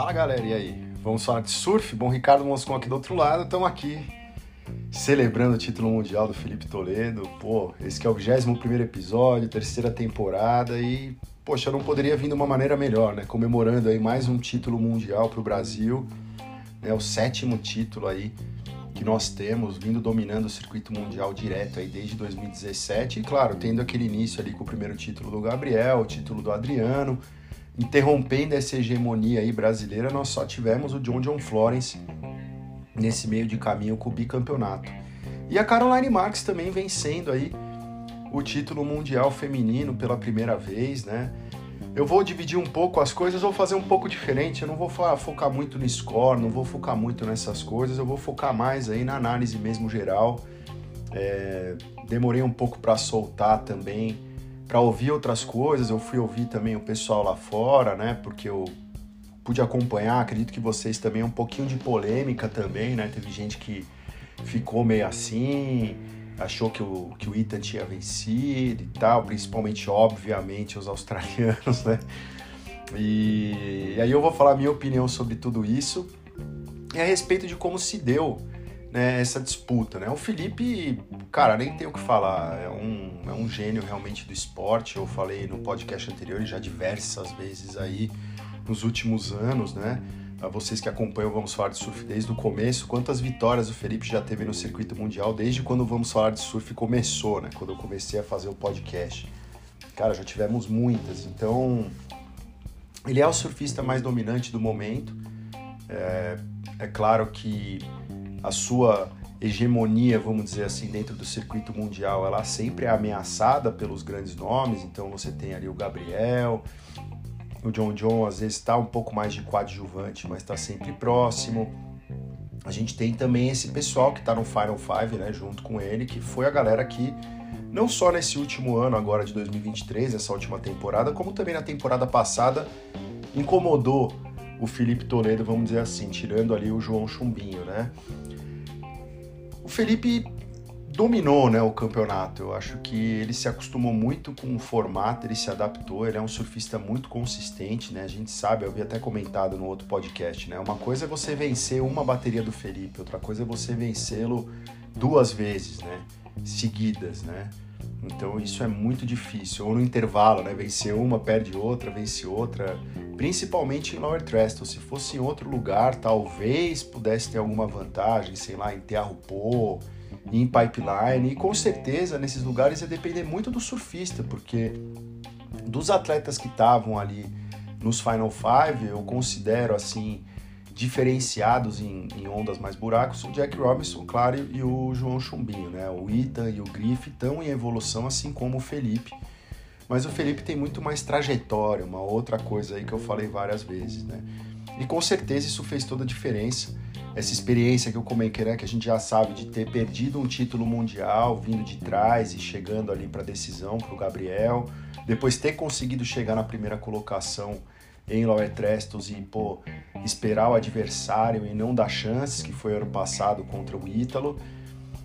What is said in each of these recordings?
Fala galera, e aí? Vamos falar de surf? Bom, Ricardo Moscon aqui do outro lado, estamos aqui celebrando o título mundial do Felipe Toledo. Pô, esse é o 21 episódio, terceira temporada e, poxa, não poderia vir de uma maneira melhor, né? Comemorando aí mais um título mundial para o Brasil, né? O sétimo título aí que nós temos, vindo dominando o circuito mundial direto aí desde 2017 e, claro, tendo aquele início ali com o primeiro título do Gabriel, o título do Adriano, interrompendo essa hegemonia aí brasileira, nós só tivemos o John John Florence nesse meio de caminho com o bicampeonato. E a Caroline Marks também vencendo aí o título mundial feminino pela primeira vez, né? Eu vou dividir um pouco as coisas, vou fazer um pouco diferente. Eu não vou focar muito no score, não vou focar muito nessas coisas. Eu vou focar mais aí na análise mesmo geral. É, demorei um pouco para soltar também, para ouvir outras coisas. Eu fui ouvir também o pessoal lá fora, né? Porque eu pude acompanhar. Acredito que vocês também um pouquinho de polêmica também, né? Teve gente que ficou meio assim achou que o, que o Ethan tinha vencido e tal, principalmente, obviamente, os australianos, né? E, e aí eu vou falar a minha opinião sobre tudo isso e a respeito de como se deu né, essa disputa, né? O Felipe, cara, nem tem o que falar, é um, é um gênio realmente do esporte, eu falei no podcast anterior e já diversas vezes aí nos últimos anos, né? a vocês que acompanham Vamos Falar de Surf desde o começo, quantas vitórias o Felipe já teve no circuito mundial desde quando Vamos Falar de Surf começou, né? Quando eu comecei a fazer o podcast. Cara, já tivemos muitas. Então, ele é o surfista mais dominante do momento. É, é claro que a sua hegemonia, vamos dizer assim, dentro do circuito mundial, ela sempre é ameaçada pelos grandes nomes. Então, você tem ali o Gabriel, o John John às vezes está um pouco mais de coadjuvante, mas está sempre próximo. A gente tem também esse pessoal que está no Final Five, né, junto com ele, que foi a galera que não só nesse último ano agora de 2023, essa última temporada, como também na temporada passada incomodou o Felipe Toledo, vamos dizer assim, tirando ali o João Chumbinho, né? Felipe dominou né, o campeonato. Eu acho que ele se acostumou muito com o formato, ele se adaptou, ele é um surfista muito consistente, né? A gente sabe, eu havia até comentado no outro podcast, né? Uma coisa é você vencer uma bateria do Felipe, outra coisa é você vencê-lo duas vezes, né? Seguidas, né? Então isso é muito difícil. Ou no intervalo, né? Vencer uma, perde outra, vence outra. Principalmente em Lower Trestle. Se fosse em outro lugar, talvez pudesse ter alguma vantagem, sei lá, em Tearrupô, em pipeline. E com certeza nesses lugares ia depender muito do surfista, porque dos atletas que estavam ali nos Final Five, eu considero assim diferenciados em, em, ondas mais buracos, o Jack Robinson, claro, e o João Chumbinho, né? O Ethan e o Griff estão em evolução, assim como o Felipe. Mas o Felipe tem muito mais trajetória, uma outra coisa aí que eu falei várias vezes, né? E com certeza isso fez toda a diferença essa experiência que eu comentei, né, que a gente já sabe de ter perdido um título mundial, vindo de trás e chegando ali para a decisão para o Gabriel, depois ter conseguido chegar na primeira colocação em Lower Trestos e pô, esperar o adversário e não dar chances, que foi ano passado contra o Ítalo.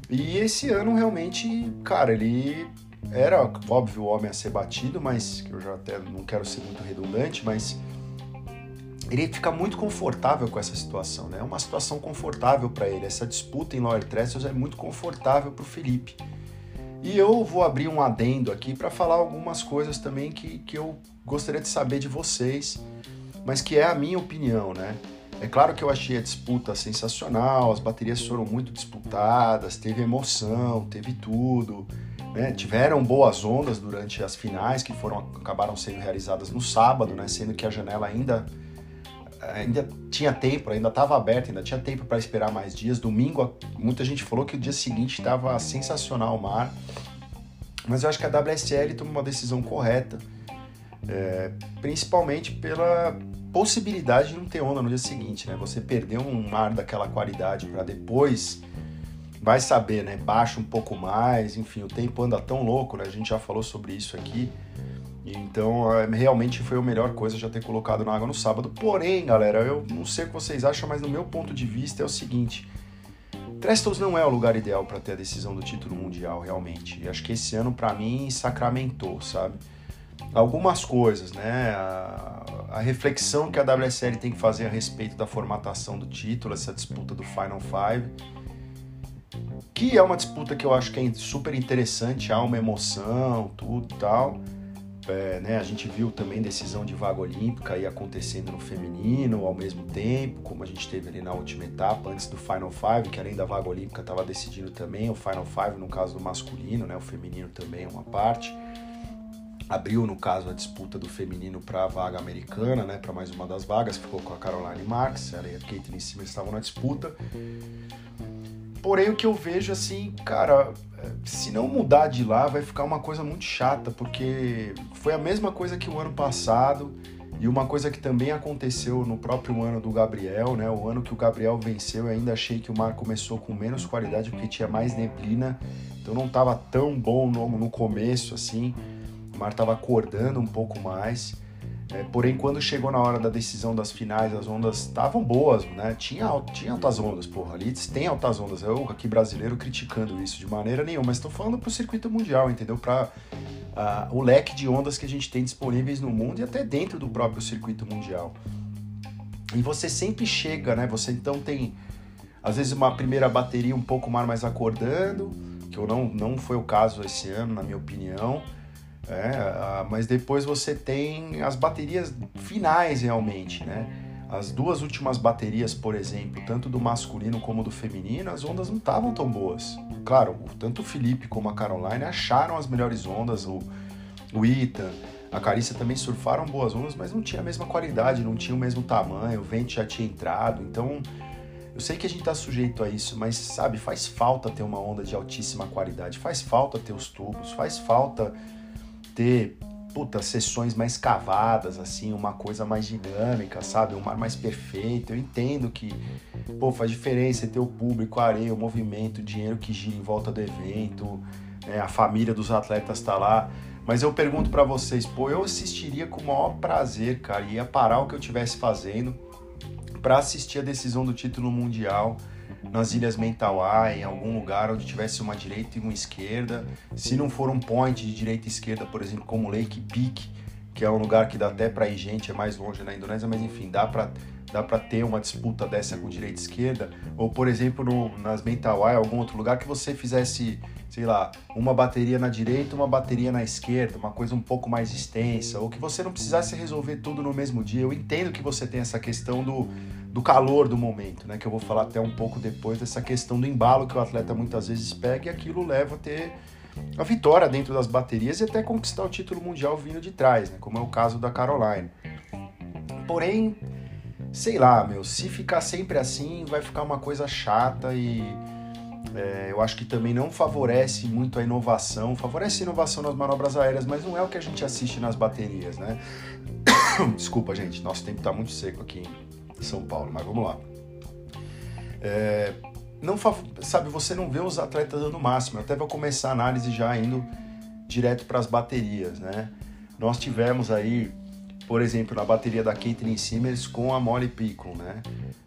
E esse ano realmente, cara, ele era óbvio o homem a ser batido, mas eu já até não quero ser muito redundante, mas ele fica muito confortável com essa situação, né? É uma situação confortável para ele. Essa disputa em Lower Trestles é muito confortável para o Felipe. E eu vou abrir um adendo aqui para falar algumas coisas também que, que eu gostaria de saber de vocês, mas que é a minha opinião, né? É claro que eu achei a disputa sensacional, as baterias foram muito disputadas, teve emoção, teve tudo. Né? Tiveram boas ondas durante as finais que foram acabaram sendo realizadas no sábado, né? Sendo que a janela ainda ainda tinha tempo, ainda estava aberto, ainda tinha tempo para esperar mais dias. Domingo, muita gente falou que o dia seguinte estava sensacional o mar, mas eu acho que a WSL tomou uma decisão correta, é, principalmente pela possibilidade de não ter onda no dia seguinte, né? Você perdeu um mar daquela qualidade para depois, vai saber, né? Baixa um pouco mais, enfim, o tempo anda tão louco, né? A gente já falou sobre isso aqui. Então, é, realmente foi a melhor coisa já ter colocado na água no sábado. Porém, galera, eu não sei o que vocês acham, mas no meu ponto de vista é o seguinte: Trestles não é o lugar ideal para ter a decisão do título mundial, realmente. E acho que esse ano, para mim, sacramentou, sabe? algumas coisas, né? A, a, reflexão que a WSL tem que fazer a respeito da formatação do título, essa disputa do Final Five, que é uma disputa que eu acho que é super interessante, há uma emoção, tudo tal. É, né, a gente viu também decisão de vaga olímpica aí acontecendo no feminino ao mesmo tempo, como a gente teve ali na última etapa, antes do Final Five, que além da vaga olímpica estava decidindo também o Final Five no caso do masculino, né, o feminino também é uma parte abriu, no caso, a disputa do feminino para a vaga americana, né, para mais uma das vagas, ficou com a Caroline Marks, ela e a Caitlyn cima estavam na disputa. Porém, o que eu vejo assim, cara, se não mudar de lá, vai ficar uma coisa muito chata, porque foi a mesma coisa que o ano passado e uma coisa que também aconteceu no próprio ano do Gabriel, né? O ano que o Gabriel venceu, eu ainda achei que o mar começou com menos qualidade porque tinha mais neblina, então não estava tão bom no, no começo assim. O mar estava acordando um pouco mais. É, porém, quando chegou na hora da decisão das finais, as ondas estavam boas, né? Tinha, tinha altas ondas, porra. Ali tem altas ondas. Eu, aqui brasileiro, criticando isso de maneira nenhuma. Mas estou falando para o circuito mundial, entendeu? Para uh, o leque de ondas que a gente tem disponíveis no mundo e até dentro do próprio circuito mundial. E você sempre chega, né? Você então tem, às vezes, uma primeira bateria um pouco mais acordando, que não, não foi o caso esse ano, na minha opinião. É, mas depois você tem as baterias finais realmente, né? As duas últimas baterias, por exemplo, tanto do masculino como do feminino, as ondas não estavam tão boas. Claro, tanto o Felipe como a Caroline acharam as melhores ondas, o, o Ethan, a Carissa também surfaram boas ondas, mas não tinha a mesma qualidade, não tinha o mesmo tamanho, o vento já tinha entrado, então eu sei que a gente está sujeito a isso, mas sabe, faz falta ter uma onda de altíssima qualidade, faz falta ter os tubos, faz falta ter puta, sessões mais cavadas, assim, uma coisa mais dinâmica, sabe? Um mar mais perfeito. Eu entendo que, pô, faz diferença ter o público, a areia, o movimento, o dinheiro que gira em volta do evento, né? a família dos atletas tá lá. Mas eu pergunto para vocês, pô, eu assistiria com o maior prazer, cara, ia parar o que eu estivesse fazendo para assistir a decisão do título mundial nas Ilhas Mentawai, em algum lugar onde tivesse uma direita e uma esquerda. Se não for um point de direita e esquerda, por exemplo, como Lake Peak, que é um lugar que dá até para ir gente, é mais longe na Indonésia, mas enfim, dá para dá para ter uma disputa dessa com direita e esquerda, ou por exemplo, no, nas Mentawai, algum outro lugar que você fizesse, sei lá, uma bateria na direita, uma bateria na esquerda, uma coisa um pouco mais extensa, ou que você não precisasse resolver tudo no mesmo dia. Eu entendo que você tem essa questão do do calor do momento, né? Que eu vou falar até um pouco depois dessa questão do embalo que o atleta muitas vezes pega e aquilo leva a ter a vitória dentro das baterias e até conquistar o título mundial vindo de trás, né? Como é o caso da Caroline. Porém, sei lá, meu, se ficar sempre assim, vai ficar uma coisa chata e é, eu acho que também não favorece muito a inovação. Favorece a inovação nas manobras aéreas, mas não é o que a gente assiste nas baterias, né? Desculpa, gente, nosso tempo tá muito seco aqui. São Paulo, mas vamos lá. É, não sabe, você não vê os atletas dando o máximo. Eu até vou começar a análise já indo direto para as baterias, né? Nós tivemos aí, por exemplo, na bateria da Caitlyn Simmers com a Molly Piccolo, né?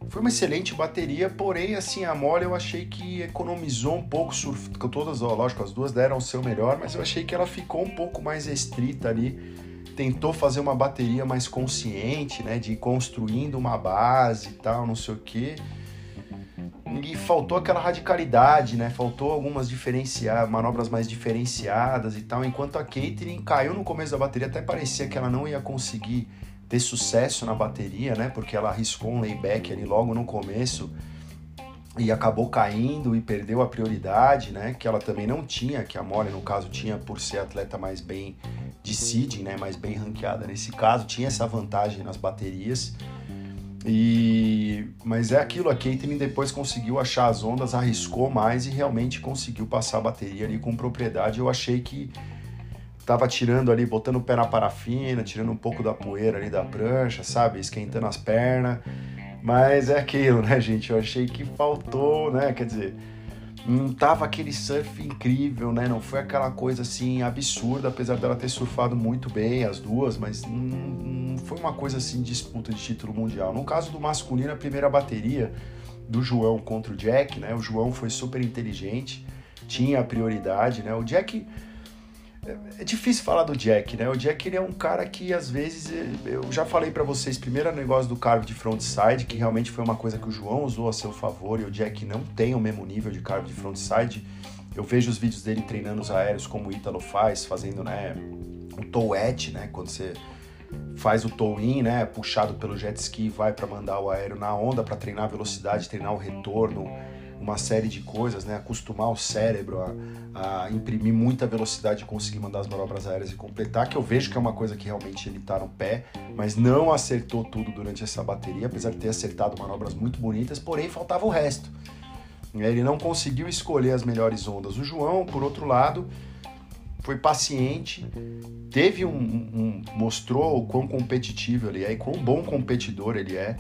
Foi uma excelente bateria, porém, assim, a Molly eu achei que economizou um pouco, surf... todas, ó, lógico, as duas deram o seu melhor, mas eu achei que ela ficou um pouco mais restrita ali tentou fazer uma bateria mais consciente, né, de ir construindo uma base e tal, não sei o que. E faltou aquela radicalidade, né? Faltou algumas manobras mais diferenciadas e tal. Enquanto a Caitlyn caiu no começo da bateria, até parecia que ela não ia conseguir ter sucesso na bateria, né? Porque ela arriscou um layback ali logo no começo e acabou caindo e perdeu a prioridade, né? Que ela também não tinha, que a Molly no caso tinha por ser atleta mais bem de seeding, né? Mais bem ranqueada nesse caso, tinha essa vantagem nas baterias. E mas é aquilo, a Caitlyn depois conseguiu achar as ondas, arriscou mais e realmente conseguiu passar a bateria ali com propriedade. Eu achei que tava tirando ali, botando o pé na parafina, tirando um pouco da poeira ali da prancha, sabe? Esquentando as pernas. Mas é aquilo, né, gente? Eu achei que faltou, né? Quer dizer, não tava aquele surf incrível, né? Não foi aquela coisa assim absurda, apesar dela ter surfado muito bem as duas, mas não, não foi uma coisa assim disputa de título mundial. No caso do masculino, a primeira bateria do João contra o Jack, né? O João foi super inteligente, tinha a prioridade, né? O Jack é difícil falar do Jack, né? O Jack ele é um cara que às vezes eu já falei para vocês primeiro o negócio do carve de frontside, que realmente foi uma coisa que o João usou a seu favor e o Jack não tem o mesmo nível de carve de frontside. Eu vejo os vídeos dele treinando os aéreos como o Ítalo faz, fazendo, né, um towet, né, quando você faz o tow-in, né, puxado pelo jet ski, vai para mandar o aéreo na onda para treinar a velocidade, treinar o retorno, uma série de coisas, né? Acostumar o cérebro a, a, imprimir muita velocidade e conseguir mandar as manobras aéreas e completar, que eu vejo que é uma coisa que realmente ele tá no pé, mas não acertou tudo durante essa bateria, apesar de ter acertado manobras muito bonitas, porém faltava o resto. Ele não conseguiu escolher as melhores ondas. O João, por outro lado, foi paciente, teve um, um, mostrou o quão competitivo ele é e quão bom competidor ele é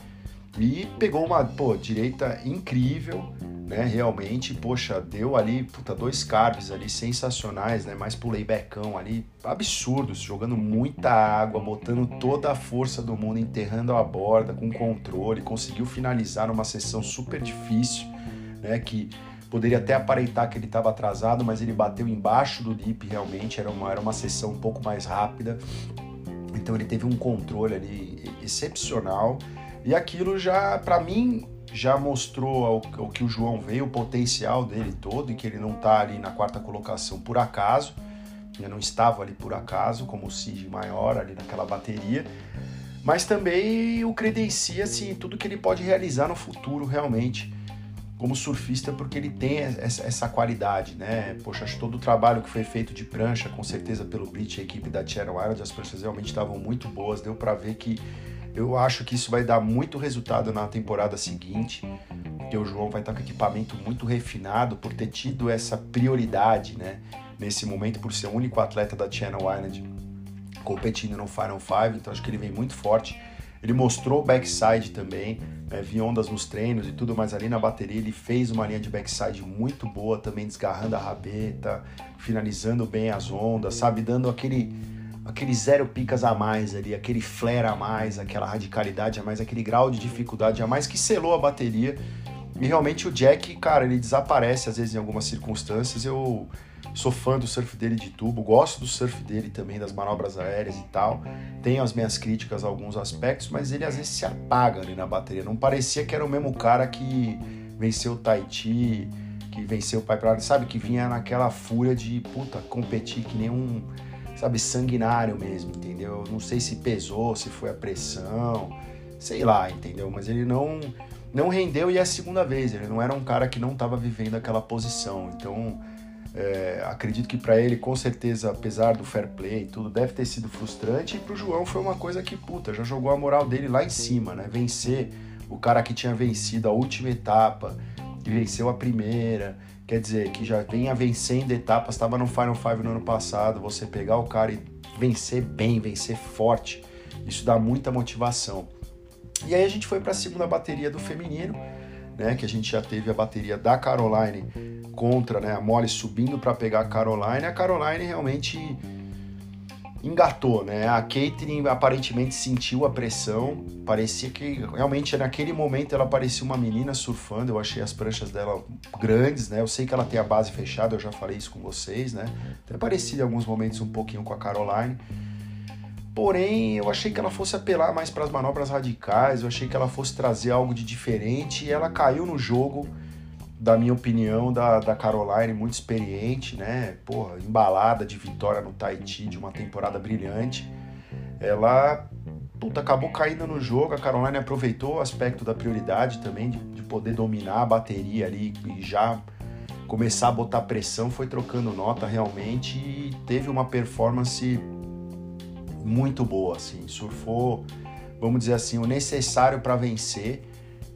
e pegou uma pô, direita incrível né? Realmente, poxa, deu ali, puta, dois carves ali sensacionais, né? Mais pulei becão ali, absurdos, jogando muita água, botando toda a força do mundo, enterrando a borda com controle, conseguiu finalizar numa sessão super difícil, né? Que poderia até aparentar que ele estava atrasado, mas ele bateu embaixo do dip realmente, era uma, era uma sessão um pouco mais rápida. Então ele teve um controle ali excepcional. E aquilo já, para mim, já mostrou o que o João veio, o potencial dele todo, e que ele não está ali na quarta colocação por acaso, ele não estava ali por acaso, como o Cid maior ali naquela bateria, mas também o credencia assim, tudo que ele pode realizar no futuro realmente como surfista, porque ele tem essa, essa qualidade, né? Poxa, acho todo o trabalho que foi feito de prancha, com certeza pelo Brit, a equipe da Channel Island, as pranchas realmente estavam muito boas, deu para ver que eu acho que isso vai dar muito resultado na temporada seguinte, porque o João vai estar com equipamento muito refinado por ter tido essa prioridade, né? Nesse momento, por ser o único atleta da Channel Island competindo no Final Five, então acho que ele vem muito forte. Ele mostrou backside também, né? vi ondas nos treinos e tudo, mas ali na bateria ele fez uma linha de backside muito boa, também desgarrando a rabeta, finalizando bem as ondas, sabe? Dando aquele aquele zero picas a mais ali, aquele flare a mais, aquela radicalidade a mais, aquele grau de dificuldade a mais que selou a bateria. E realmente o Jack, cara, ele desaparece às vezes em algumas circunstâncias. Eu sou fã do surf dele de tubo, gosto do surf dele também, das manobras aéreas e tal. Tenho as minhas críticas a alguns aspectos, mas ele às vezes se apaga ali na bateria. Não parecia que era o mesmo cara que venceu o Tahiti, que venceu o Pai Prado, sabe? Que vinha naquela fúria de, puta, competir que nem um sabe, sanguinário mesmo, entendeu? Não sei se pesou, se foi a pressão, sei lá, entendeu? Mas ele não não rendeu e é a segunda vez. Ele não era um cara que não estava vivendo aquela posição. Então, é, acredito que para ele, com certeza, apesar do fair play e tudo, deve ter sido frustrante. E para o João foi uma coisa que, puta, já jogou a moral dele lá em cima, né? Vencer o cara que tinha vencido a última etapa, que venceu a primeira, quer dizer, que já venha vencendo etapas, estava no Final Five no ano passado, você pegar o cara e vencer bem, vencer forte, isso dá muita motivação. E aí a gente foi para a segunda bateria do feminino, né, que a gente já teve a bateria da Caroline contra, né, a Molly subindo para pegar a Caroline, a Caroline realmente engatou, né? A Caitlyn aparentemente sentiu a pressão, parecia que realmente naquele momento ela parecia uma menina surfando. Eu achei as pranchas dela grandes, né? Eu sei que ela tem a base fechada, eu já falei isso com vocês, né? Até parecia em alguns momentos um pouquinho com a Caroline. Porém, eu achei que ela fosse apelar mais para as manobras radicais, eu achei que ela fosse trazer algo de diferente e ela caiu no jogo da minha opinião, da, da Caroline, muito experiente, né? Porra, embalada de vitória no Tahiti, de uma temporada brilhante. Ela puta, acabou caindo no jogo. A Caroline aproveitou o aspecto da prioridade também, de, de poder dominar a bateria ali e já começar a botar pressão. Foi trocando nota realmente e teve uma performance muito boa, assim. Surfou, vamos dizer assim, o necessário para vencer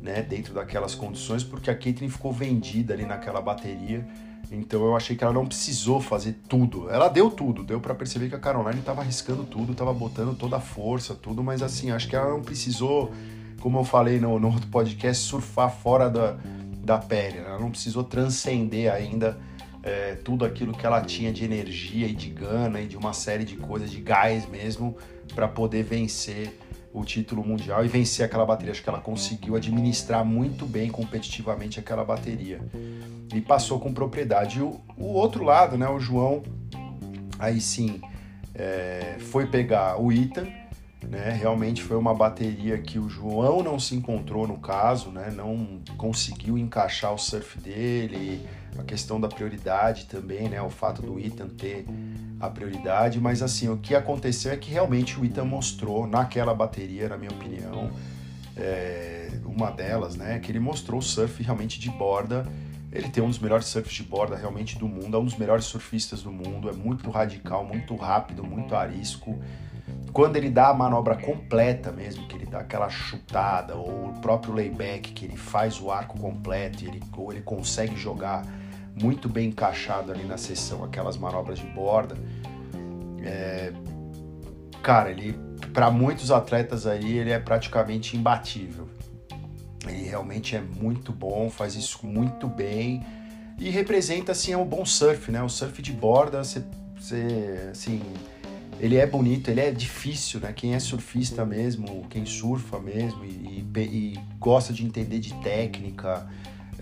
né, dentro daquelas condições, porque a Caitlyn ficou vendida ali naquela bateria. Então eu achei que ela não precisou fazer tudo. Ela deu tudo, deu para perceber que a Caroline estava arriscando tudo, estava botando toda a força, tudo, mas assim, acho que ela não precisou, como eu falei no, no outro podcast, surfar fora da, da pele. Ela não precisou transcender ainda é, tudo aquilo que ela tinha de energia e de gana e de uma série de coisas, de gás mesmo, para poder vencer o título mundial e vencer aquela bateria. Acho que ela conseguiu administrar muito bem competitivamente aquela bateria e passou com propriedade. O, o outro lado, né, o João, Aí sim, é, foi pegar o Ethan, né? Realmente foi uma bateria que o João não se encontrou no caso, né? Não conseguiu encaixar o surf dele, a questão da prioridade também, né? O fato do Ethan ter a prioridade, mas assim, o que aconteceu é que realmente o Ethan mostrou naquela bateria, na minha opinião, é, uma delas, né? Que ele mostrou o surf realmente de borda. Ele tem um dos melhores surfs de borda realmente do mundo, é um dos melhores surfistas do mundo, é muito radical, muito rápido, muito arisco. Quando ele dá a manobra completa mesmo, que ele dá aquela chutada, ou o próprio layback, que ele faz o arco completo, ele, ou ele consegue jogar muito bem encaixado ali na sessão aquelas manobras de borda, é, cara, ele para muitos atletas aí ele é praticamente imbatível. Ele realmente é muito bom, faz isso muito bem e representa assim um bom surf, né? O surf de borda, você, você assim, ele é bonito, ele é difícil, né? Quem é surfista mesmo, quem surfa mesmo e, e, e gosta de entender de técnica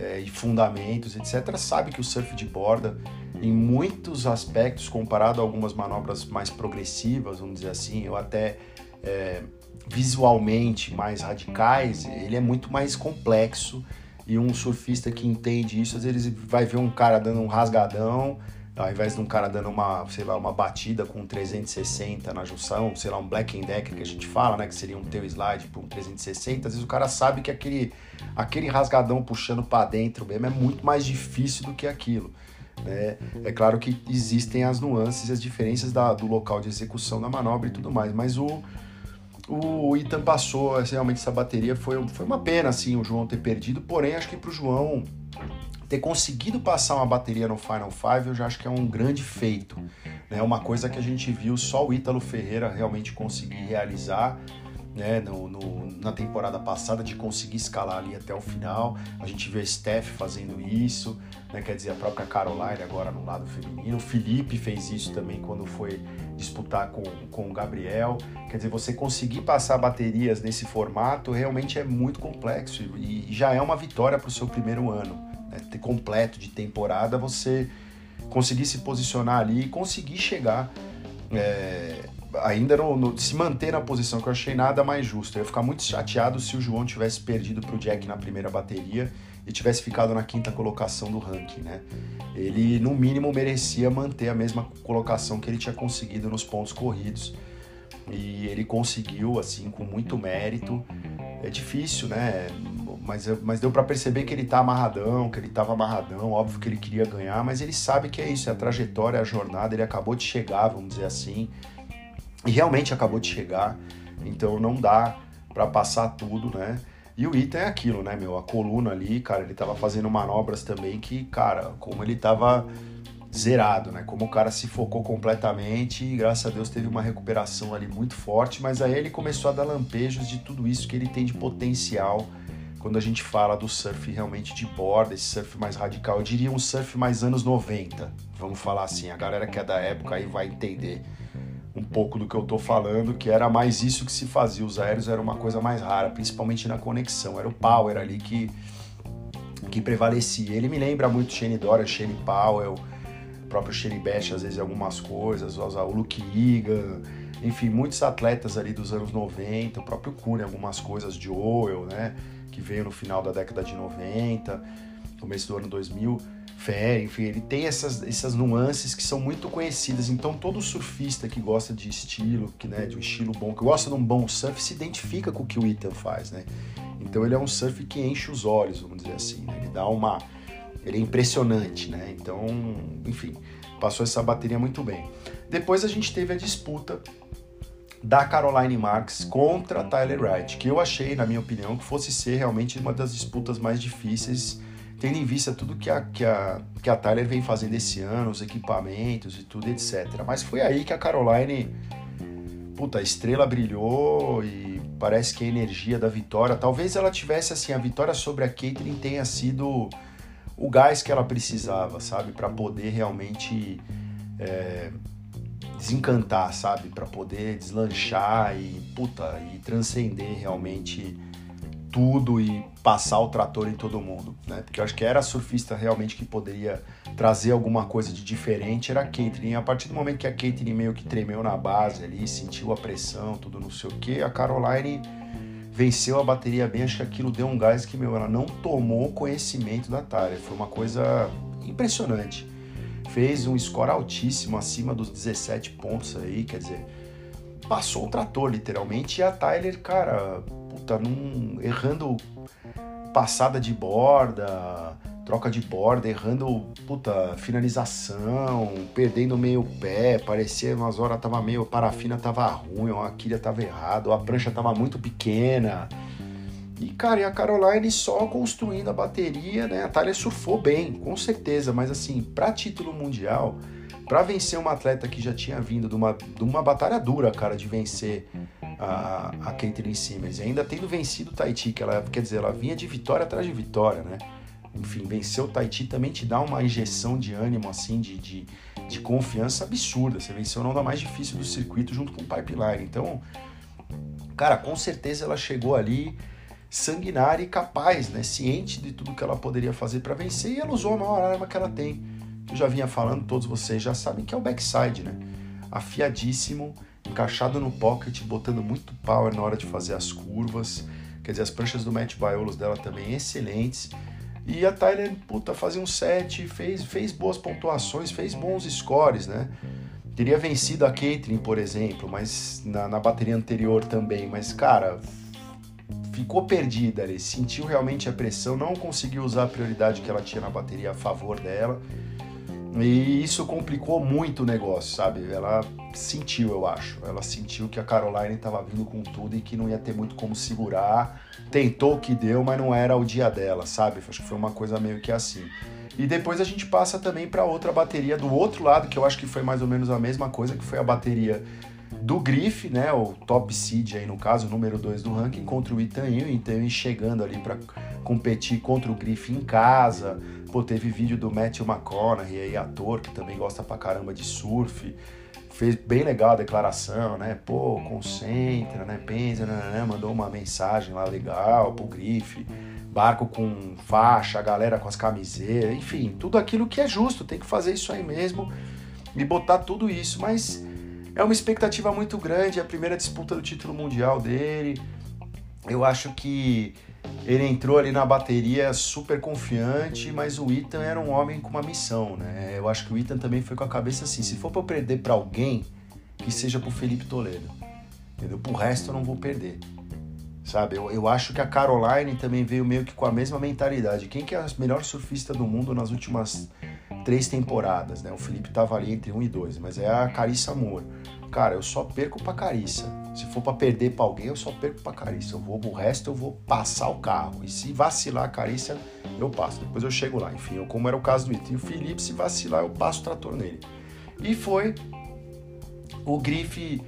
é, e fundamentos, etc., sabe que o surf de borda, em muitos aspectos, comparado a algumas manobras mais progressivas, vamos dizer assim, ou até é, visualmente mais radicais, ele é muito mais complexo. E um surfista que entende isso, às vezes vai ver um cara dando um rasgadão, ao invés de um cara dando uma, sei lá, uma batida com 360 na junção, sei lá, um black and decker que a gente fala, né, que seria um tail slide para um 360, às vezes o cara sabe que aquele, aquele rasgadão puxando para dentro mesmo é muito mais difícil do que aquilo. Né? É claro que existem as nuances e as diferenças da, do local de execução da manobra e tudo mais, mas o, o Ethan passou, assim, realmente essa bateria foi, foi uma pena assim o João ter perdido, porém acho que para o João ter conseguido passar uma bateria no Final Five eu já acho que é um grande feito. É né? uma coisa que a gente viu só o Ítalo Ferreira realmente conseguir realizar né, no, no, na temporada passada de conseguir escalar ali até o final. A gente vê a Steph fazendo isso, né, quer dizer, a própria Caroline agora no lado feminino. O Felipe fez isso também quando foi disputar com, com o Gabriel. Quer dizer, você conseguir passar baterias nesse formato realmente é muito complexo e, e já é uma vitória para o seu primeiro ano. Né, completo de temporada, você conseguir se posicionar ali e conseguir chegar. É, ainda no, no, se manter na posição que eu achei nada mais justo. Eu ia ficar muito chateado se o João tivesse perdido para o Jack na primeira bateria e tivesse ficado na quinta colocação do ranking, né? Ele no mínimo merecia manter a mesma colocação que ele tinha conseguido nos pontos corridos e ele conseguiu assim com muito mérito. É difícil, né? Mas, mas deu para perceber que ele tá amarradão, que ele tava amarradão, óbvio que ele queria ganhar, mas ele sabe que é isso, é a trajetória, a jornada, ele acabou de chegar, vamos dizer assim. E realmente acabou de chegar, então não dá para passar tudo, né? E o Ita é aquilo, né, meu? A coluna ali, cara, ele tava fazendo manobras também que, cara, como ele tava zerado, né? Como o cara se focou completamente e graças a Deus teve uma recuperação ali muito forte, mas aí ele começou a dar lampejos de tudo isso que ele tem de potencial quando a gente fala do surf realmente de borda, esse surf mais radical. Eu diria um surf mais anos 90, vamos falar assim. A galera que é da época aí vai entender um pouco do que eu tô falando, que era mais isso que se fazia. Os aéreos era uma coisa mais rara, principalmente na conexão. Era o power ali que, que prevalecia. Ele me lembra muito Shane Dora, Shane Powell, o próprio Shane Bash, às vezes algumas coisas, o Luke Iga, enfim, muitos atletas ali dos anos 90, o próprio Kuhn, algumas coisas, Joel, né, que veio no final da década de 90, começo do ano 2000 fé, enfim, ele tem essas, essas nuances que são muito conhecidas. Então todo surfista que gosta de estilo, que né, de um estilo bom, que gosta de um bom surf, se identifica com o que o Ethan faz, né? Então ele é um surf que enche os olhos, vamos dizer assim, né? Ele dá uma ele é impressionante, né? Então, enfim, passou essa bateria muito bem. Depois a gente teve a disputa da Caroline Marks contra Tyler Wright, que eu achei, na minha opinião, que fosse ser realmente uma das disputas mais difíceis tendo em vista tudo que a, que a, que a Tyler vem fazendo esse ano, os equipamentos e tudo, etc. Mas foi aí que a Caroline, puta, a estrela brilhou e parece que a energia da vitória, talvez ela tivesse assim, a vitória sobre a Caitlyn tenha sido o gás que ela precisava, sabe, para poder realmente é, desencantar, sabe, para poder deslanchar e puta e transcender realmente tudo e passar o trator em todo mundo, né? Porque eu acho que era surfista realmente que poderia trazer alguma coisa de diferente, era a Caitlyn. A partir do momento que a Caitlyn meio que tremeu na base ali, sentiu a pressão, tudo não sei o que, a Caroline venceu a bateria bem, acho que aquilo deu um gás que, meu, ela não tomou conhecimento da Tyler. Foi uma coisa impressionante. Fez um score altíssimo, acima dos 17 pontos aí, quer dizer, passou o trator, literalmente, e a Tyler, cara, puta, num, errando passada de borda, troca de borda, errando, puta, finalização, perdendo meio pé, parecia umas horas tava meio, parafina tava ruim, a quilha tava errado, a prancha tava muito pequena. E, cara, e a Caroline só construindo a bateria, né? A Thalia surfou bem, com certeza, mas assim, para título mundial, para vencer uma atleta que já tinha vindo de uma, de uma batalha dura, cara, de vencer a, a Caitlyn Simmons, e ainda tendo vencido o Tahiti, que ela, quer dizer, ela vinha de vitória atrás de vitória, né? Enfim, vencer o Tahiti também te dá uma injeção de ânimo, assim, de, de, de confiança absurda. Você venceu o da mais difícil do circuito junto com o Pipeline. Então, cara, com certeza ela chegou ali sanguinária e capaz, né? Ciente de tudo que ela poderia fazer para vencer e ela usou a maior arma que ela tem eu já vinha falando, todos vocês já sabem que é o backside, né? Afiadíssimo, encaixado no pocket, botando muito power na hora de fazer as curvas. Quer dizer, as pranchas do Matt Biolos dela também excelentes. E a Tyler, puta, fazia um set, fez, fez boas pontuações, fez bons scores, né? Teria vencido a Caitlyn, por exemplo, mas na, na bateria anterior também. Mas, cara, ficou perdida ali, sentiu realmente a pressão, não conseguiu usar a prioridade que ela tinha na bateria a favor dela. E isso complicou muito o negócio, sabe? Ela sentiu, eu acho. Ela sentiu que a Caroline estava vindo com tudo e que não ia ter muito como segurar. Tentou o que deu, mas não era o dia dela, sabe? Acho que foi uma coisa meio que assim. E depois a gente passa também para outra bateria do outro lado, que eu acho que foi mais ou menos a mesma coisa, que foi a bateria do Griff, né, o top seed aí no caso, número 2 do ranking, contra o Itaim, o Itaim chegando ali para competir contra o Griff em casa. Pô, teve vídeo do Matthew McConaughey aí, ator, que também gosta pra caramba de surf. Fez bem legal a declaração, né? Pô, concentra, né? Pensa, né? né, né mandou uma mensagem lá legal pro Griff. Barco com faixa, galera com as camisetas, enfim, tudo aquilo que é justo, tem que fazer isso aí mesmo e botar tudo isso, mas é uma expectativa muito grande, é a primeira disputa do título mundial dele. Eu acho que ele entrou ali na bateria super confiante, mas o Ethan era um homem com uma missão, né? Eu acho que o Ethan também foi com a cabeça assim: se for para eu perder para alguém, que seja pro Felipe Toledo. Entendeu? Pro resto eu não vou perder. Sabe? Eu, eu acho que a Caroline também veio meio que com a mesma mentalidade. Quem que é a melhor surfista do mundo nas últimas três temporadas, né? O Felipe tava ali entre um e dois, mas é a Carissa Amor. Cara, eu só perco pra Carissa. Se for para perder para alguém, eu só perco para Carissa. Eu vou, o resto eu vou passar o carro. E se vacilar a Carissa, eu passo. Depois eu chego lá. Enfim, eu, como era o caso do Ito. E o Felipe, se vacilar, eu passo o trator nele. E foi. O Grife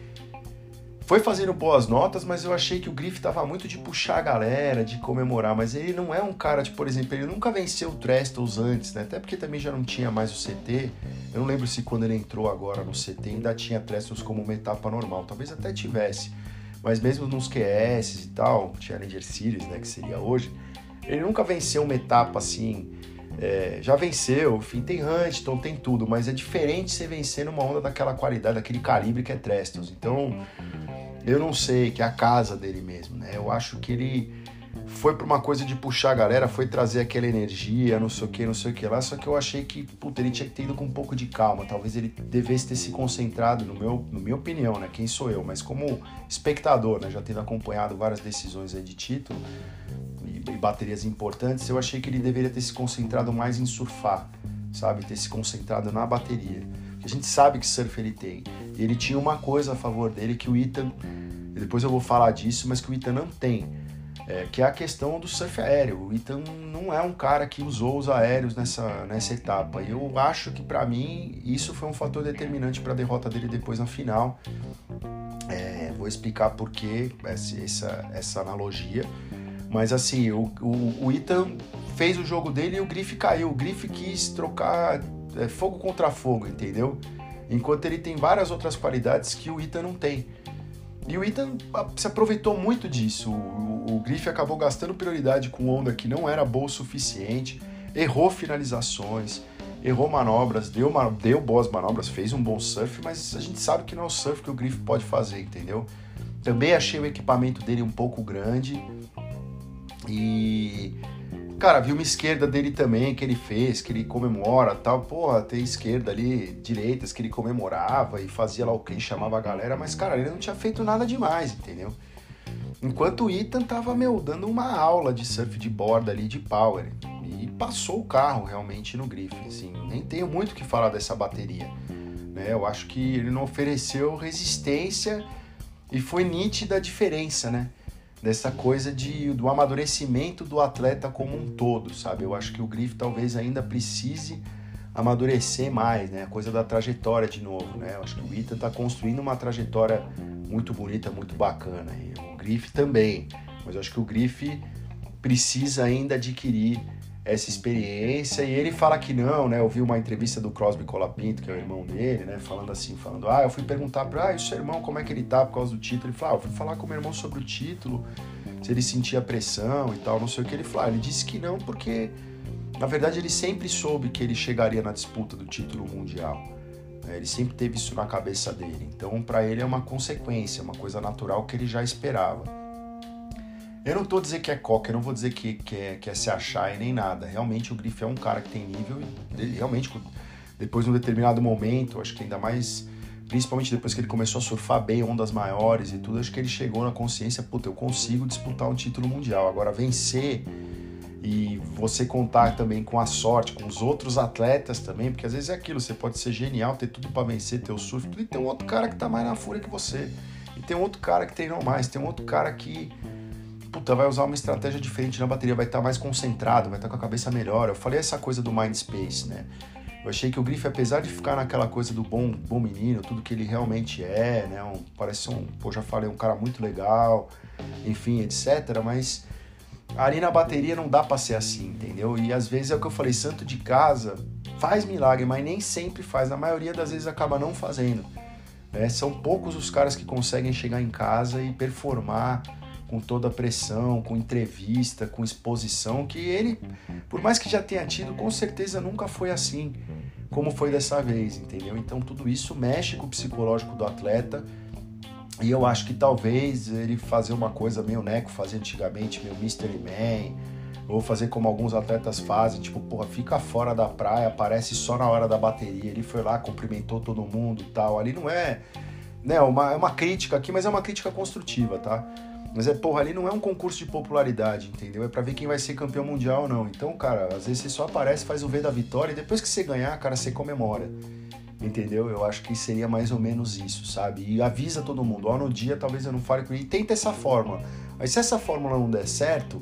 foi fazendo boas notas, mas eu achei que o Griff tava muito de puxar a galera, de comemorar, mas ele não é um cara de, por exemplo, ele nunca venceu o Trestles antes, né? Até porque também já não tinha mais o CT. Eu não lembro se quando ele entrou agora no CT ainda tinha Trestles como uma etapa normal, talvez até tivesse. Mas mesmo nos QS e tal, Challenger Series, né, que seria hoje, ele nunca venceu uma etapa assim, é, já venceu, enfim, tem Huntington, tem tudo, mas é diferente você vencer numa onda daquela qualidade, daquele calibre que é Trestles. Então, eu não sei, que é a casa dele mesmo, né? Eu acho que ele foi para uma coisa de puxar a galera, foi trazer aquela energia, não sei o que, não sei o que lá, só que eu achei que, puta, ele tinha que ter ido com um pouco de calma, talvez ele devesse ter se concentrado, no meu, no minha opinião, né, quem sou eu, mas como espectador, né, já tendo acompanhado várias decisões aí de título e, e baterias importantes, eu achei que ele deveria ter se concentrado mais em surfar, sabe, ter se concentrado na bateria, a gente sabe que surf ele tem, ele tinha uma coisa a favor dele que o Ethan, depois eu vou falar disso, mas que o Ethan não tem, é, que é a questão do surf aéreo. O Ethan não é um cara que usou os aéreos nessa, nessa etapa. E eu acho que para mim isso foi um fator determinante para a derrota dele depois na final. É, vou explicar por que essa, essa analogia. Mas assim, o, o, o Ethan fez o jogo dele e o Griff caiu. O Griff quis trocar é, fogo contra fogo, entendeu? Enquanto ele tem várias outras qualidades que o Ita não tem. E o Ethan se aproveitou muito disso. O, o, acabou gastando prioridade com onda que não era boa o suficiente, errou finalizações, errou manobras, deu, deu boas manobras, fez um bom surf, mas a gente sabe que não é o surf que o Griff pode fazer, entendeu? Também achei o equipamento dele um pouco grande e Cara, vi uma esquerda dele também que ele fez, que ele comemora tal. Porra, tem esquerda ali, direitas que ele comemorava e fazia lá o que chamava a galera, mas, cara, ele não tinha feito nada demais, entendeu? Enquanto o Ethan tava, meu, dando uma aula de surf de borda ali, de power. E passou o carro realmente no grife, assim. Nem tenho muito o que falar dessa bateria. Né? Eu acho que ele não ofereceu resistência e foi nítida a diferença, né? Dessa coisa de, do amadurecimento do atleta como um todo, sabe? Eu acho que o Griff talvez ainda precise amadurecer mais, né? A coisa da trajetória de novo, né? Eu acho que o Ita está construindo uma trajetória muito bonita, muito bacana. E o Griff também, mas eu acho que o Griff precisa ainda adquirir essa experiência e ele fala que não, né? Eu vi uma entrevista do Crosby Colapinto, que é o irmão dele, né? Falando assim, falando, ah, eu fui perguntar para, ah, o seu irmão como é que ele tá por causa do título? Ele falou, ah, eu fui falar com o meu irmão sobre o título, se ele sentia pressão e tal, não sei o que ele falou. Ah, ele disse que não porque, na verdade, ele sempre soube que ele chegaria na disputa do título mundial. Né? Ele sempre teve isso na cabeça dele. Então, para ele é uma consequência, uma coisa natural que ele já esperava. Eu não tô dizendo que é coca, eu não vou dizer que, que, é, que é se achar e nem nada. Realmente o Griff é um cara que tem nível e realmente depois de um determinado momento, acho que ainda mais, principalmente depois que ele começou a surfar bem ondas maiores e tudo, acho que ele chegou na consciência, puta, eu consigo disputar um título mundial. Agora vencer e você contar também com a sorte, com os outros atletas também, porque às vezes é aquilo, você pode ser genial, ter tudo para vencer, ter o surf, e tem um outro cara que tá mais na fúria que você. E tem um outro cara que treinou mais, tem um outro cara que puta, vai usar uma estratégia diferente na bateria, vai estar tá mais concentrado, vai estar tá com a cabeça melhor. Eu falei essa coisa do mind space, né? Eu achei que o Griff, apesar de ficar naquela coisa do bom, bom menino, tudo que ele realmente é, né? Um, parece um, pô, já falei, um cara muito legal, enfim, etc. Mas ali na bateria não dá pra ser assim, entendeu? E às vezes é o que eu falei, santo de casa faz milagre, mas nem sempre faz. Na maioria das vezes acaba não fazendo. Né? São poucos os caras que conseguem chegar em casa e performar com toda a pressão, com entrevista, com exposição, que ele, por mais que já tenha tido, com certeza nunca foi assim como foi dessa vez, entendeu? Então tudo isso mexe com o psicológico do atleta. E eu acho que talvez ele fazer uma coisa meio Neco fazia antigamente, meio Mystery Man, ou fazer como alguns atletas fazem, tipo, porra, fica fora da praia, aparece só na hora da bateria. Ele foi lá, cumprimentou todo mundo tal. Ali não é, né, uma, é uma crítica aqui, mas é uma crítica construtiva, tá? Mas é, porra, ali não é um concurso de popularidade, entendeu? É para ver quem vai ser campeão mundial ou não. Então, cara, às vezes você só aparece, faz o V da vitória e depois que você ganhar, cara, você comemora. Entendeu? Eu acho que seria mais ou menos isso, sabe? E avisa todo mundo, ó, no dia talvez eu não fale com ele. E tenta essa fórmula. Mas se essa fórmula não der certo,